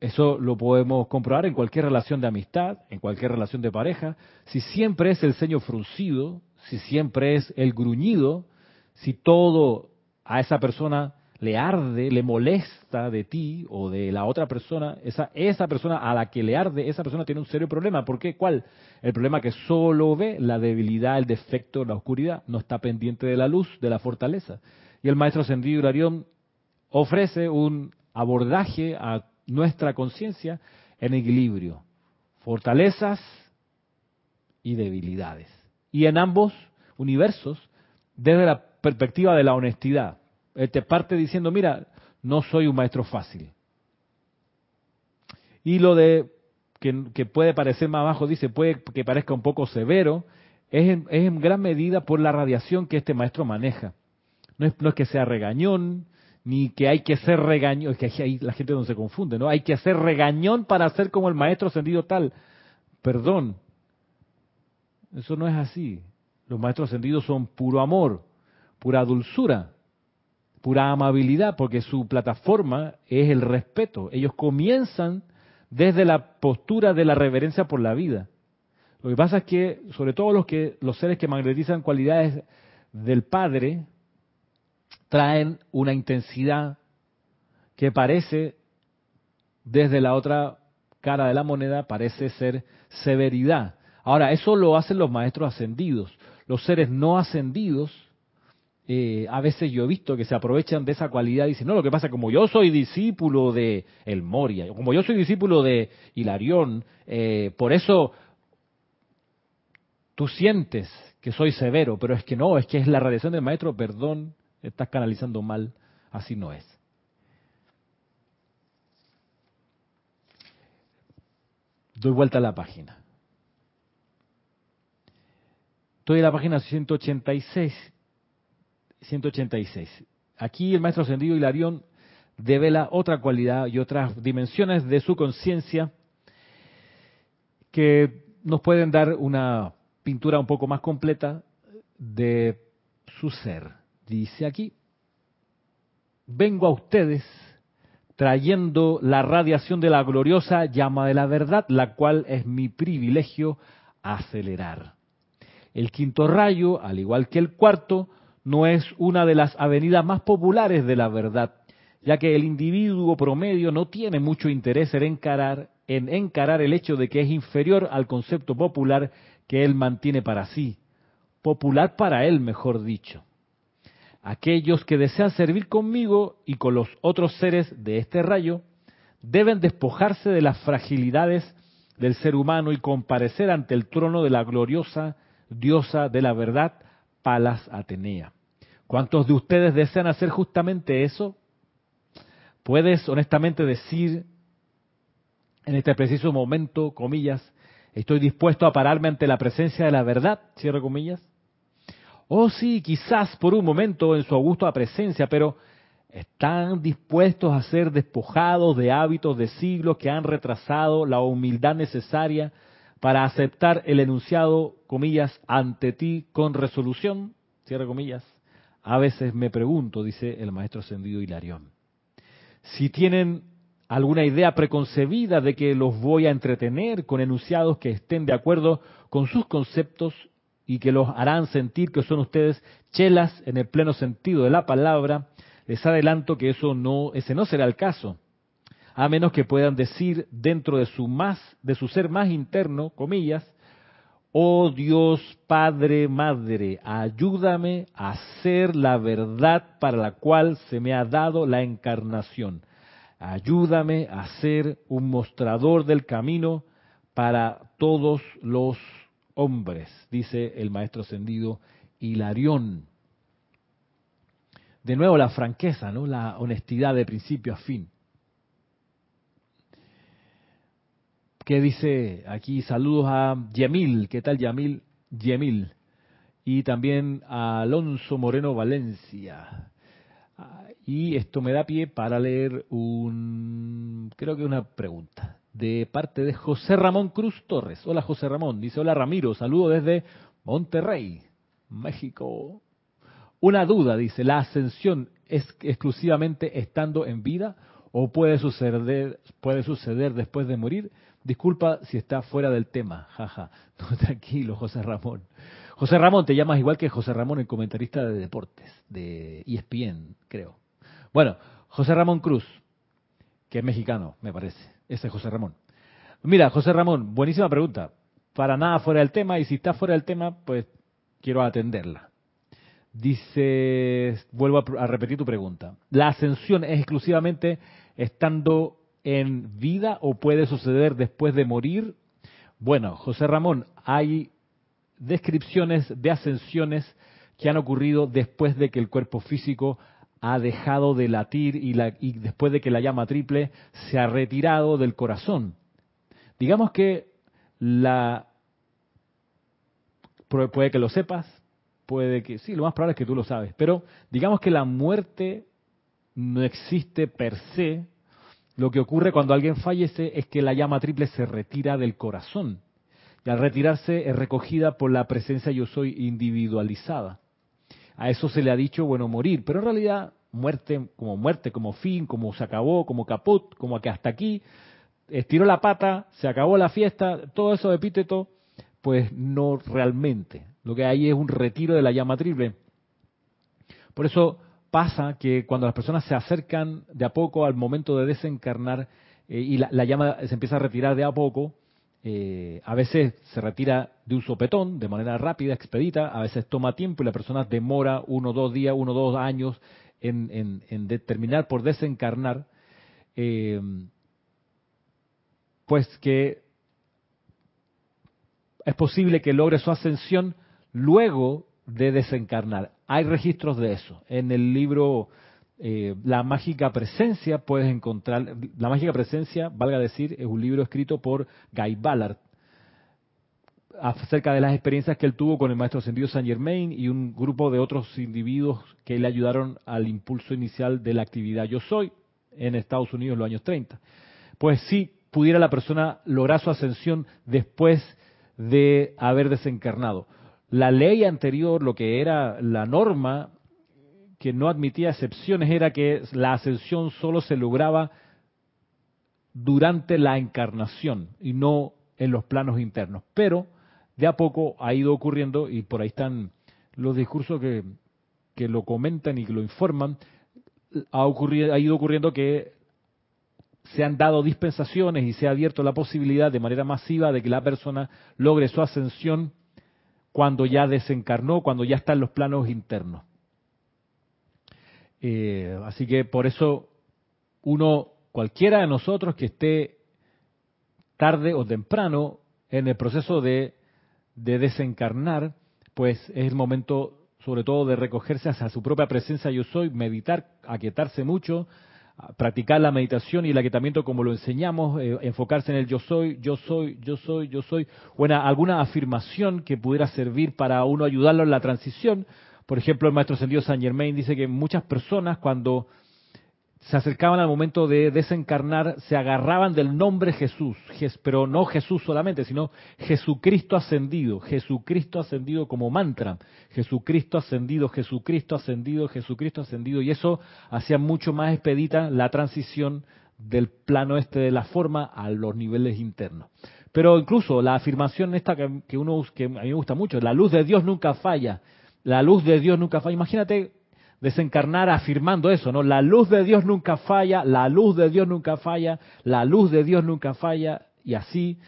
Eso lo podemos comprobar en cualquier relación de amistad, en cualquier relación de pareja. Si siempre es el ceño fruncido, si siempre es el gruñido, si todo a esa persona le arde, le molesta de ti o de la otra persona, esa, esa persona a la que le arde, esa persona tiene un serio problema. ¿Por qué? ¿Cuál? El problema que solo ve la debilidad, el defecto, la oscuridad, no está pendiente de la luz, de la fortaleza. Y el maestro Ascendido Hilarión ofrece un abordaje a nuestra conciencia en equilibrio, fortalezas y debilidades. Y en ambos universos, desde la perspectiva de la honestidad, él te parte diciendo, mira, no soy un maestro fácil. Y lo de que, puede parecer más bajo, dice, puede que parezca un poco severo, es en, es en gran medida por la radiación que este maestro maneja. No es, no es que sea regañón, ni que hay que ser regañón, es que ahí la gente no se confunde, ¿no? Hay que ser regañón para ser como el maestro ascendido tal. Perdón, eso no es así. Los maestros ascendidos son puro amor, pura dulzura pura amabilidad, porque su plataforma es el respeto. Ellos comienzan desde la postura de la reverencia por la vida. Lo que pasa es que, sobre todo los que los seres que magnetizan cualidades del Padre, traen una intensidad que parece, desde la otra cara de la moneda, parece ser severidad. Ahora, eso lo hacen los maestros ascendidos. Los seres no ascendidos eh, a veces yo he visto que se aprovechan de esa cualidad y dicen, no, lo que pasa, como yo soy discípulo de El Moria, como yo soy discípulo de Hilarión, eh, por eso tú sientes que soy severo, pero es que no, es que es la radiación del maestro, perdón, estás canalizando mal, así no es. Doy vuelta a la página. Estoy en la página 186 186. Aquí el maestro ascendido Hilarión devela otra cualidad y otras dimensiones de su conciencia que nos pueden dar una pintura un poco más completa de su ser. Dice aquí, vengo a ustedes trayendo la radiación de la gloriosa llama de la verdad, la cual es mi privilegio acelerar. El quinto rayo, al igual que el cuarto, no es una de las avenidas más populares de la verdad, ya que el individuo promedio no tiene mucho interés en encarar, en el hecho de que es inferior al concepto popular que él mantiene para sí, popular para él, mejor dicho. Aquellos que desean servir conmigo y con los otros seres de este rayo deben despojarse de las fragilidades del ser humano y comparecer ante el trono de la gloriosa diosa de la verdad, Palas Atenea. ¿Cuántos de ustedes desean hacer justamente eso? ¿Puedes honestamente decir en este preciso momento, comillas, estoy dispuesto a pararme ante la presencia de la verdad, cierro comillas? Oh sí, quizás por un momento en su augusta presencia, pero están dispuestos a ser despojados de hábitos de siglos que han retrasado la humildad necesaria para aceptar el enunciado, comillas, ante ti con resolución, cierra comillas. A veces me pregunto, dice el maestro ascendido Hilarión, si tienen alguna idea preconcebida de que los voy a entretener con enunciados que estén de acuerdo con sus conceptos y que los harán sentir que son ustedes chelas en el pleno sentido de la palabra, les adelanto que eso no, ese no será el caso a menos que puedan decir dentro de su más, de su ser más interno, comillas, oh Dios Padre Madre, ayúdame a hacer la verdad para la cual se me ha dado la encarnación. Ayúdame a ser un mostrador del camino para todos los hombres, dice el maestro ascendido Hilarión. De nuevo la franqueza, ¿no? La honestidad de principio a fin. Que dice aquí saludos a Yemil, ¿qué tal Yamil? Yemil. Y también a Alonso Moreno Valencia. Ah, y esto me da pie para leer un, creo que una pregunta de parte de José Ramón Cruz Torres. Hola José Ramón, dice hola Ramiro, saludo desde Monterrey, México. Una duda, dice, ¿la ascensión es exclusivamente estando en vida o puede suceder, puede suceder después de morir? Disculpa si está fuera del tema, jaja. No, tranquilo, José Ramón. José Ramón, te llamas igual que José Ramón, el comentarista de deportes, de ESPN, creo. Bueno, José Ramón Cruz, que es mexicano, me parece. Ese es José Ramón. Mira, José Ramón, buenísima pregunta. Para nada fuera del tema, y si está fuera del tema, pues quiero atenderla. Dice, vuelvo a, repetir tu pregunta. ¿La ascensión es exclusivamente estando en vida o puede suceder después de morir? Bueno, José Ramón, hay descripciones de ascensiones que han ocurrido después de que el cuerpo físico ha dejado de latir y, y, después de que la llama triple se ha retirado del corazón. Digamos que la... Puede que lo sepas, puede que... Sí, lo más probable es que tú lo sabes, pero digamos que la muerte no existe per se. Lo que ocurre cuando alguien fallece es que la llama triple se retira del corazón y al retirarse es recogida por la presencia yo soy individualizada. A eso se le ha dicho, bueno, morir, pero en realidad muerte como muerte, como fin, como se acabó, como caput, como que hasta aquí, estiró la pata, se acabó la fiesta, todo eso epíteto, pues no realmente. Lo que hay es un retiro de la llama triple. Por eso pasa que cuando las personas se acercan de a poco al momento de desencarnar eh, y la, la, llama se empieza a retirar de a poco, eh, a veces se retira de un sopetón, de manera rápida, expedita, a veces toma tiempo y la persona demora uno, dos días, uno, dos años en, en, determinar por desencarnar, eh, pues que es posible que logre su ascensión luego de desencarnar. Hay registros de eso. En el libro eh, La Mágica Presencia puedes encontrar, La Mágica Presencia, valga decir, es un libro escrito por Guy Ballard acerca de las experiencias que él tuvo con el maestro ascendido Saint Germain y un grupo de otros individuos que le ayudaron al impulso inicial de la actividad Yo Soy en Estados Unidos en los años 30. Pues si pudiera la persona lograr su ascensión después de haber desencarnado. La ley anterior, lo que era la norma, que no admitía excepciones era que la ascensión solo se lograba durante la encarnación y no en los planos internos. Pero de a poco ha ido ocurriendo, y por ahí están los discursos que, que lo comentan y que lo informan, ha, ocurrido, ha ido ocurriendo que se han dado dispensaciones y se ha abierto la posibilidad de manera masiva de que la persona logre su ascensión cuando ya desencarnó, cuando ya está en los planos internos. Eh, así que por eso uno, cualquiera de nosotros que esté tarde o temprano en el proceso de, de desencarnar, pues es el momento sobre todo de recogerse hacia su propia presencia yo soy, meditar, aquietarse mucho, practicar la meditación y el aquietamiento como lo enseñamos, eh, enfocarse en el yo soy, yo soy, yo soy, yo soy, o alguna afirmación que pudiera servir para uno ayudarlo en la transición, por ejemplo, el maestro Sendido San Germain dice que muchas personas cuando se acercaban al momento de desencarnar se agarraban del nombre Jesús, pero no Jesús solamente, sino Jesucristo ascendido, Jesucristo ascendido como mantra, Jesucristo ascendido, Jesucristo ascendido, Jesucristo ascendido, y eso hacía mucho más expedita la transición del plano este de la forma a los niveles internos. Pero incluso la afirmación esta que, que a mí me gusta mucho, la luz de Dios nunca falla, la luz de Dios nunca falla. Imagínate desencarnar afirmando eso, ¿no? La luz de Dios nunca falla, la luz de Dios nunca falla, la luz de Dios nunca falla, y así,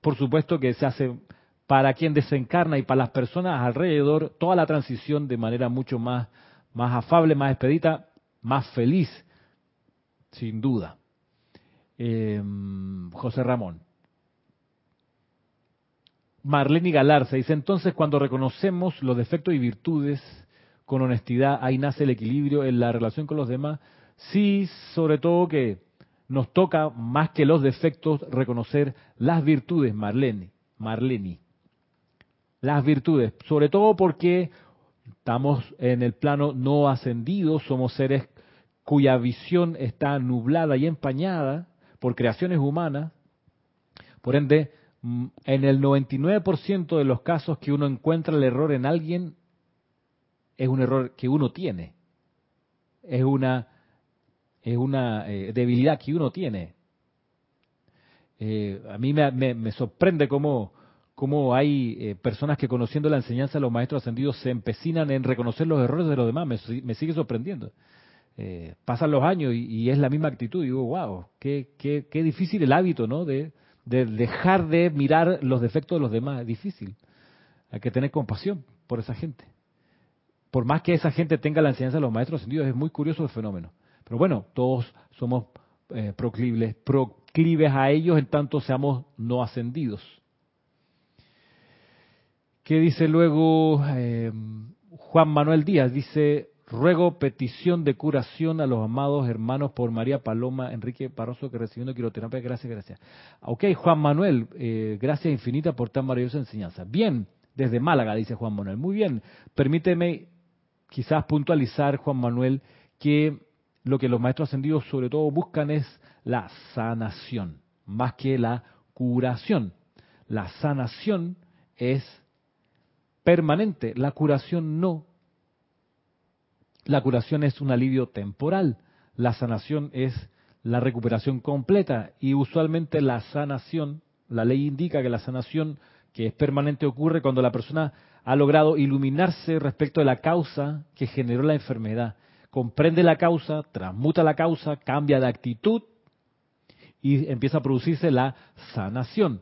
por supuesto que se hace para quien desencarna y para las personas alrededor toda la transición de manera mucho más, más afable, más expedita, más feliz, sin duda. Em, José Ramón. Marlene Galarza dice, entonces cuando reconocemos los defectos y virtudes con honestidad, ahí nace el equilibrio en la relación con los demás. Sí, sobre todo que nos toca más que los defectos reconocer las virtudes, Marlene, Marlene. Las virtudes, sobre todo porque Estamos en el plano no ascendido, somos seres cuya visión está nublada y empañada por creaciones humanas. Por ende, mm, en el 99% de los casos que uno encuentra el error en alguien, es un error que uno tiene. Es una, es una eh, debilidad que uno tiene. Eh, a mí me, sorprende cómo, cómo hay eh, personas que conociendo la enseñanza de los maestros ascendidos se empecinan en reconocer los errores de los demás. Me, sigue sorprendiendo. Eh, pasan los años y, es la misma actitud. Y digo, wow, qué, qué, qué difícil el hábito, ¿no? De, de, dejar de mirar los defectos de los demás. Es difícil. Hay que tener compasión por esa gente. Por más que esa gente tenga la enseñanza de los maestros ascendidos, es muy curioso el fenómeno. Pero bueno, todos somos proclives, proclives a ellos en tanto seamos no ascendidos. ¿Qué dice luego eh, Juan Manuel Díaz? Dice, ruego petición de curación a los amados hermanos por María Paloma Enrique Barroso que recibiendo quiroterapia. Gracias, gracias. Ok, Juan Manuel, eh, gracias infinita por tan maravillosa enseñanza. Bien, desde Málaga, dice Juan Manuel. Muy bien, permíteme quizás puntualizar, Juan Manuel, que lo que los maestros ascendidos sobre todo buscan es la sanación, más que la curación. La sanación es permanente, la curación no. La curación es un alivio temporal, la sanación es la recuperación completa y usualmente la sanación, la ley indica que la sanación que es permanente ocurre cuando la persona ha logrado iluminarse respecto de la causa que generó la enfermedad, comprende la causa, transmuta la causa, cambia de actitud y empieza a producirse la sanación.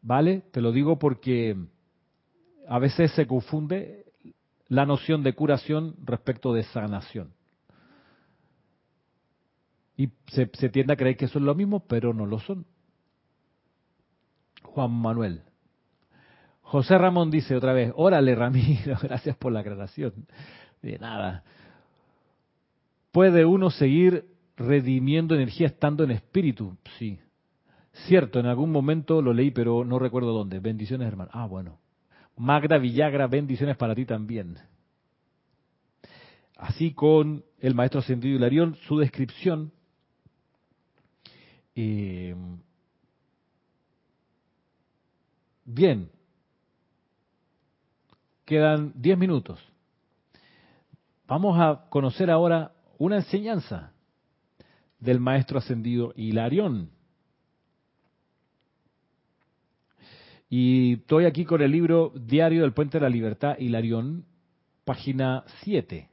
¿Vale? Te lo digo porque a veces se confunde la noción de curación respecto de sanación. Y se, tiende a creer que es lo mismo, pero no lo son. Juan Manuel. José Ramón dice otra vez, órale Ramiro, gracias por la aclaración. De nada. ¿Puede uno seguir redimiendo energía estando en espíritu? Sí. Cierto, en algún momento lo leí, pero no recuerdo dónde. Bendiciones, hermano. Ah, bueno. Magda Villagra, bendiciones para ti también. Así con el maestro Ascendido Hilarión, su descripción. Eh, bien. Quedan diez minutos. Vamos a conocer ahora una enseñanza del maestro ascendido Hilarión. Y estoy aquí con el libro Diario del Puente de la Libertad, Hilarión, página 7.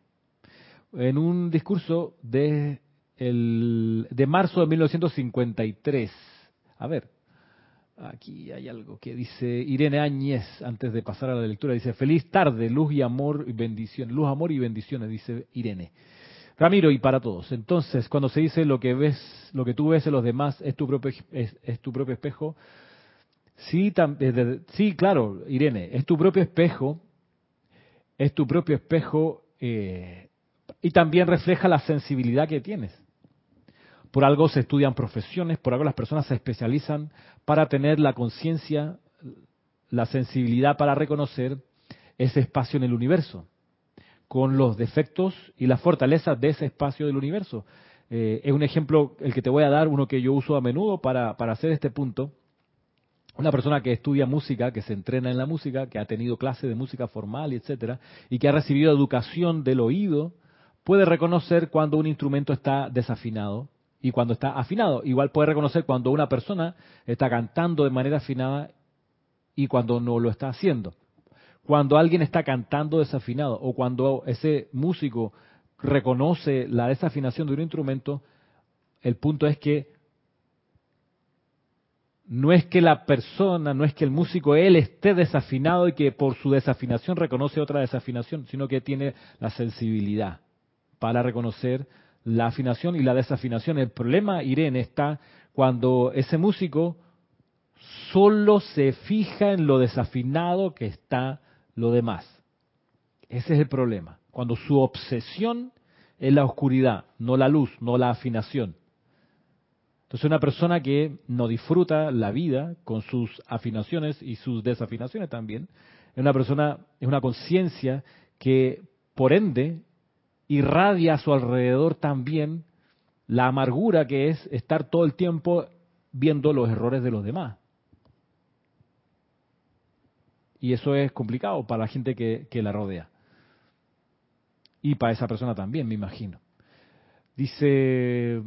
En un discurso de, el, de marzo de 1953. A ver, aquí hay algo que dice Irene Áñez, antes de pasar a la lectura, dice, feliz tarde, luz y amor y bendiciones, luz, amor y bendiciones, dice Irene. Ramiro, y para todos. Entonces, cuando se dice lo que ves, lo que tú ves en los demás es tu propio, es tu propio espejo, Sí, sí, claro, Irene, es tu propio espejo, es tu propio espejo eh, y también refleja la sensibilidad que tienes. Por algo se estudian profesiones, por algo las personas se especializan para tener la conciencia, la sensibilidad para reconocer ese espacio en el universo, con los defectos y las fortalezas de ese espacio del universo. Eh, es un ejemplo el que te voy a dar, uno que yo uso a menudo para, para hacer este punto una persona que estudia música, que se entrena en la música, que ha tenido clases de música formal, etcétera, y que ha recibido educación del oído, puede reconocer cuando un instrumento está desafinado y cuando está afinado. Igual puede reconocer cuando una persona está cantando de manera afinada y cuando no lo está haciendo. Cuando alguien está cantando desafinado o cuando ese músico reconoce la desafinación de un instrumento, el punto es que no es que la persona, no es que el músico, él esté desafinado y que por su desafinación reconoce otra desafinación, sino que tiene la sensibilidad para reconocer la afinación y la desafinación. El problema, Irene, está cuando ese músico solo se fija en lo desafinado que está lo demás. Ese es el problema. Cuando su obsesión es la oscuridad, no la luz, no la afinación. Entonces una persona que no disfruta la vida con sus afinaciones y sus desafinaciones también, es una persona, es una conciencia que por ende irradia a su alrededor también la amargura que es estar todo el tiempo viendo los errores de los demás. Y eso es complicado para la gente que, que la rodea. Y para esa persona también, me imagino. Dice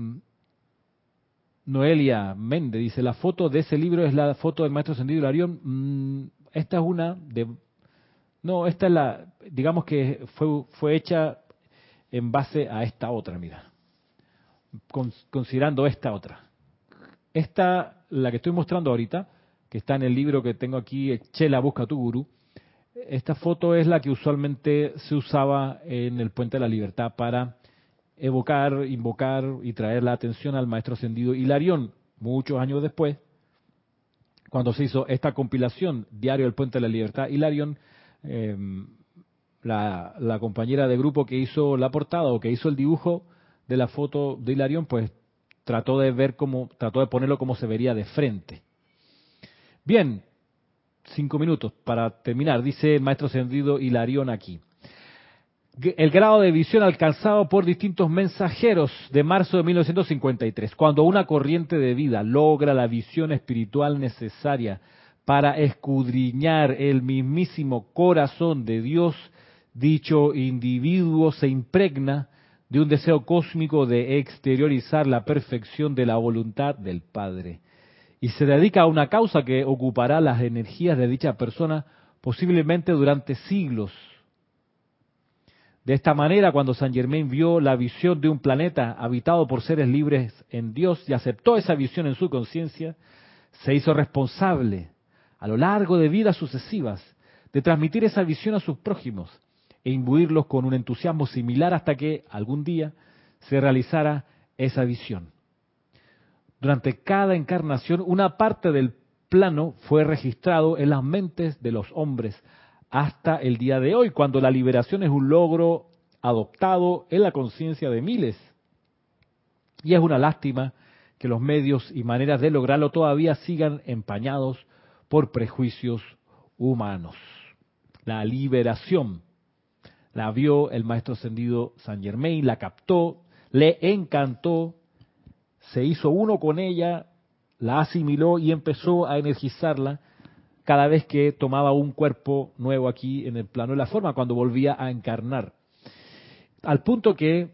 Noelia Méndez, dice, la foto de ese libro es la foto del maestro Sendido Hilarión. Mm, esta es una de... No, esta es la, digamos que fue, fue hecha en base a esta otra, mira. considerando esta otra. Esta, la que estoy mostrando ahorita, que está en el libro que tengo aquí, Chela Busca tu Gurú, esta foto es la que usualmente se usaba en el Puente de la Libertad para evocar, invocar y traer la atención al maestro ascendido Hilarión, muchos años después, cuando se hizo esta compilación, Diario del Puente de la Libertad, Hilarión, em, la, la, compañera de grupo que hizo la portada o que hizo el dibujo de la foto de Hilarión, pues trató de ver cómo, trató de ponerlo como se vería de frente. Bien, cinco minutos para terminar, dice el maestro ascendido Hilarión aquí el grado de visión alcanzado por distintos mensajeros de marzo de 1953, cuando una corriente de vida logra la visión espiritual necesaria para escudriñar el mismísimo corazón de Dios, dicho individuo se impregna de un deseo cósmico de exteriorizar la perfección de la voluntad del Padre y se dedica a una causa que ocupará las energías de dicha persona posiblemente durante siglos. De esta manera, cuando San Germain vio la visión de un planeta habitado por seres libres en Dios y aceptó esa visión en su conciencia, se hizo responsable a lo largo de vidas sucesivas de transmitir esa visión a sus prójimos e imbuirlos con un entusiasmo similar hasta que algún día se realizara esa visión. Durante cada encarnación, una parte del plano fue registrado en las mentes de los hombres hasta el día de hoy, cuando la liberación es un logro adoptado en la conciencia de miles. Y es una lástima que los medios y maneras de lograrlo todavía sigan empañados por prejuicios humanos. La liberación la vio el maestro ascendido San Germain, la captó, le encantó, se hizo uno con ella, la asimiló y empezó a energizarla cada vez que tomaba un cuerpo nuevo aquí en el plano de la forma, cuando volvía a encarnar. Al punto que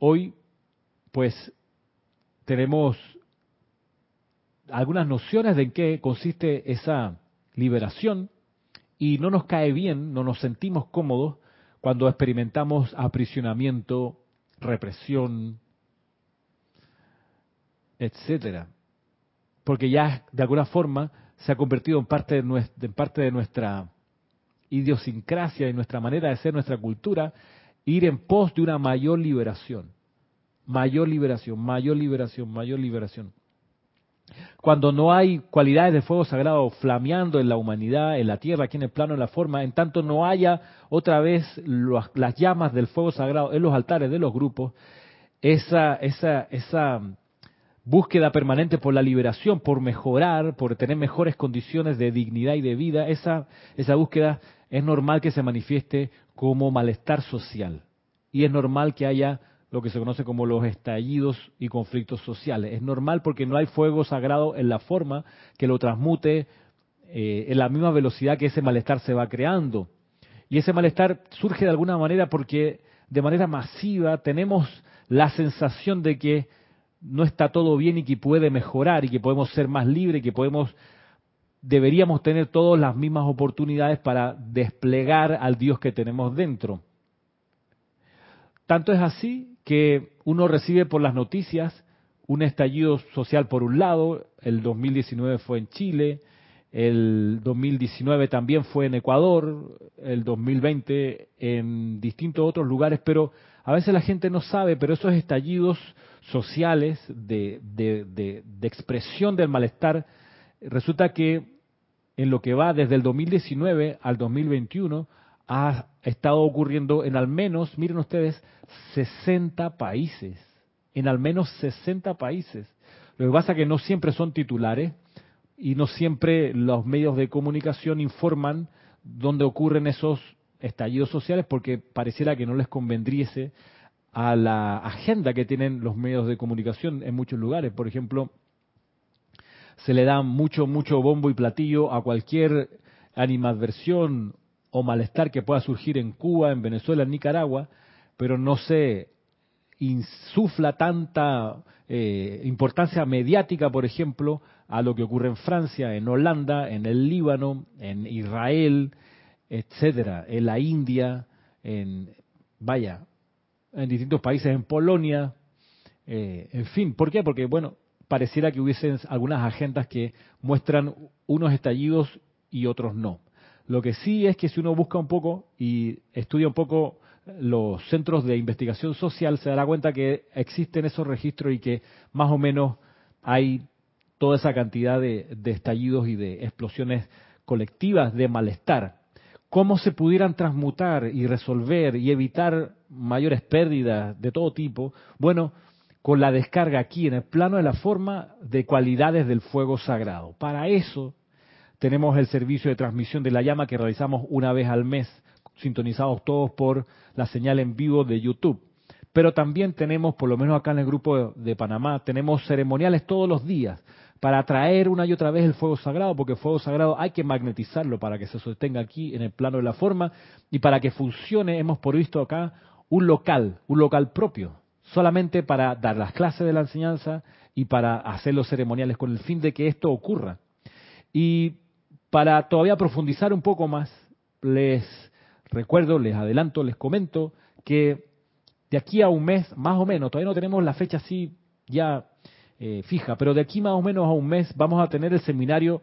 hoy, pues, tenemos algunas nociones de en qué consiste esa liberación y no nos cae bien, no nos sentimos cómodos cuando experimentamos aprisionamiento, represión, etcétera. Porque ya de alguna forma se ha convertido en parte de, nuestra, en parte de nuestra idiosincrasia y nuestra manera de ser, nuestra cultura, ir en pos de una mayor liberación. Mayor liberación, mayor liberación, mayor liberación. Cuando no hay cualidades de fuego sagrado flameando en la humanidad, en la tierra, aquí en el plano, en la forma, en tanto no haya otra vez las llamas del fuego sagrado en los altares de los grupos, esa, esa, esa búsqueda permanente por la liberación, por mejorar, por tener mejores condiciones de dignidad y de vida, esa, esa búsqueda es normal que se manifieste como malestar social. Y es normal que haya lo que se conoce como los estallidos y conflictos sociales. Es normal porque no hay fuego sagrado en la forma que lo transmute eh, en la misma velocidad que ese malestar se va creando. Y ese malestar surge de alguna manera porque de manera masiva tenemos la sensación de que no está todo bien y que puede mejorar y que podemos ser más libres y que podemos deberíamos tener todas las mismas oportunidades para desplegar al Dios que tenemos dentro. Tanto es así que uno recibe por las noticias un estallido social por un lado, el 2019 fue en Chile, el 2019 también fue en Ecuador, el 2020 en distintos otros lugares, pero a veces la gente no sabe, pero esos estallidos sociales de, de, expresión del malestar, resulta que en lo que va desde el 2019 al 2021 ha estado ocurriendo en al menos, miren ustedes, 60 países, en al menos 60 países. Lo que pasa es que no siempre son titulares y no siempre los medios de comunicación informan donde ocurren esos estallidos sociales porque pareciera que no les convendriese a la agenda que tienen los medios de comunicación en muchos lugares. Por ejemplo, se le da mucho, mucho bombo y platillo a cualquier animadversión o malestar que pueda surgir en Cuba, en Venezuela, en Nicaragua, pero no se insufla tanta eh, importancia mediática, por ejemplo, a lo que ocurre en Francia, en Holanda, en el Líbano, en Israel, etcétera, en la India, en vaya, en distintos países, en Polonia, eh, en fin, ¿por qué? Porque bueno, pareciera que hubiesen algunas agendas que muestran unos estallidos y otros no. Lo que sí es que si uno busca un poco y estudia un poco los centros de investigación social, se dará cuenta que existen esos registros y que más o menos hay toda esa cantidad de, de estallidos y de explosiones colectivas de malestar. ¿Cómo se pudieran transmutar y resolver y evitar mayores pérdidas de todo tipo? Bueno, con la descarga aquí en el plano de la forma de cualidades del fuego sagrado. Para eso tenemos el servicio de transmisión de la llama que realizamos una vez al mes, sintonizados todos por la señal en vivo de YouTube. Pero también tenemos, por lo menos acá en el grupo de Panamá, tenemos ceremoniales todos los días para atraer una y otra vez el fuego sagrado, porque el fuego sagrado hay que magnetizarlo para que se sostenga aquí en el plano de la forma y para que funcione, hemos por visto acá un local, un local propio, solamente para dar las clases de la enseñanza y para hacer los ceremoniales con el fin de que esto ocurra. Y para todavía profundizar un poco más, les recuerdo, les adelanto, les comento que de aquí a un mes, más o menos, todavía no tenemos la fecha así ya eh, fija, pero de aquí más o menos a un mes vamos a tener el seminario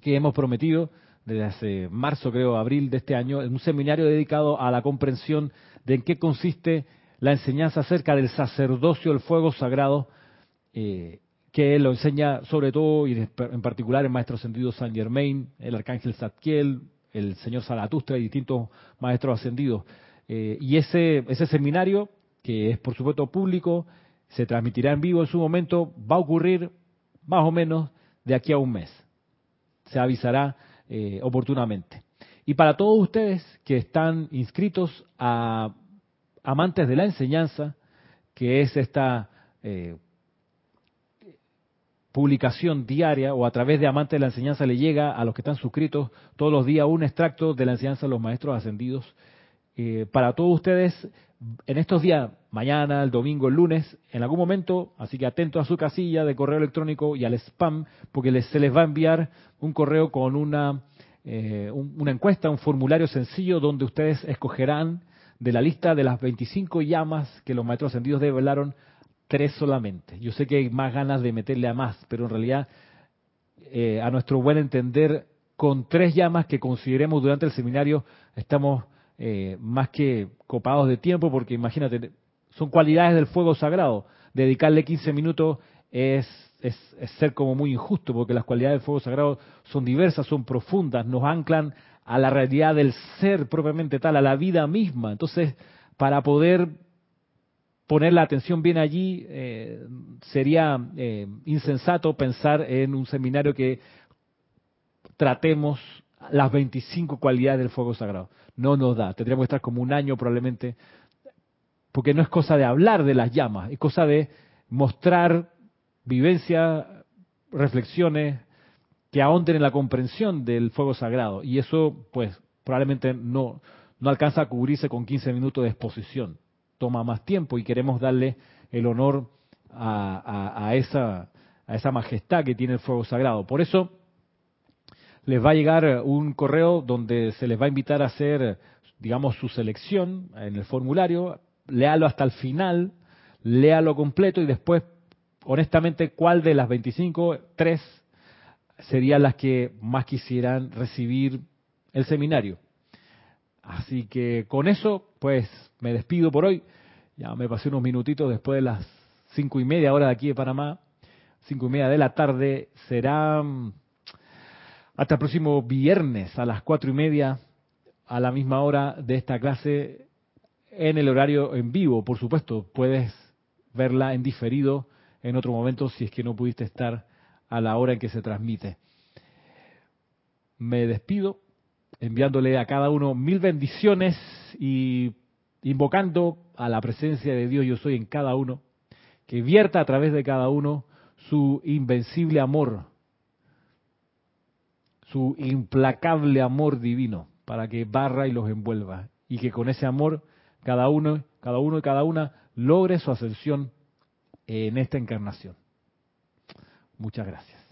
que hemos prometido desde hace marzo, creo, abril de este año, un seminario dedicado a la comprensión de en qué consiste la enseñanza acerca del sacerdocio del fuego sagrado, eh, que lo enseña sobre todo y en particular el maestro ascendido San Germain, el arcángel Zadkiel, el señor Zaratustra y distintos maestros ascendidos. Eh, y ese, ese seminario, que es por supuesto público, se transmitirá en vivo en su momento, va a ocurrir más o menos de aquí a un mes. Se avisará eh, oportunamente. Y para todos ustedes que están inscritos a Amantes de la Enseñanza, que es esta eh, publicación diaria o a través de Amantes de la Enseñanza le llega a los que están suscritos todos los días un extracto de la enseñanza de los maestros ascendidos. Eh, para todos ustedes en estos días, mañana, el domingo, el lunes, en algún momento, así que atento a su casilla de correo electrónico y al spam, porque se les va a enviar un correo con una, eh, una encuesta, un formulario sencillo donde ustedes escogerán de la lista de las 25 llamas que los maestros ascendidos develaron, tres solamente. Yo sé que hay más ganas de meterle a más, pero en realidad, eh, a nuestro buen entender, con tres llamas que consideremos durante el seminario, estamos eh, más que copados de tiempo, porque imagínate, son cualidades del fuego sagrado. Dedicarle 15 minutos es, es, ser como muy injusto, porque las cualidades del fuego sagrado son diversas, son profundas, nos anclan a la realidad del ser propiamente tal, a la vida misma. Entonces, para poder poner la atención bien allí, eh, sería eh, insensato pensar en un seminario que tratemos las 25 cualidades del fuego sagrado no nos da. Tendríamos que estar como un año probablemente, porque no es cosa de hablar de las llamas, es cosa de mostrar vivencia, reflexiones que ahonden en la comprensión del fuego sagrado. Y eso, pues, probablemente no, no alcanza a cubrirse con 15 minutos de exposición. Toma más tiempo y queremos darle el honor a, a, esa, a esa majestad que tiene el fuego sagrado. Por eso, les va a llegar un correo donde se les va a invitar a hacer, digamos, su selección en el formulario, léalo hasta el final, léalo completo y después, honestamente, cuál de las 25, tres serían las que más quisieran recibir el seminario. Así que con eso, pues me despido por hoy. Ya me pasé unos minutitos después de las cinco y media hora de aquí de Panamá, cinco y media de la tarde. Será hasta el próximo viernes a las cuatro y media, a la misma hora de esta clase, en el horario en vivo, por supuesto. Puedes verla en diferido en otro momento si es que no pudiste estar a la hora en que se transmite. Me despido enviándole a cada uno mil bendiciones y invocando a la presencia de Dios yo soy en cada uno, que vierta a través de cada uno su invencible amor, su implacable amor divino, para que barra y los envuelva, y que con ese amor cada uno, cada uno y cada una logre su ascensión en esta encarnación. Muchas gracias.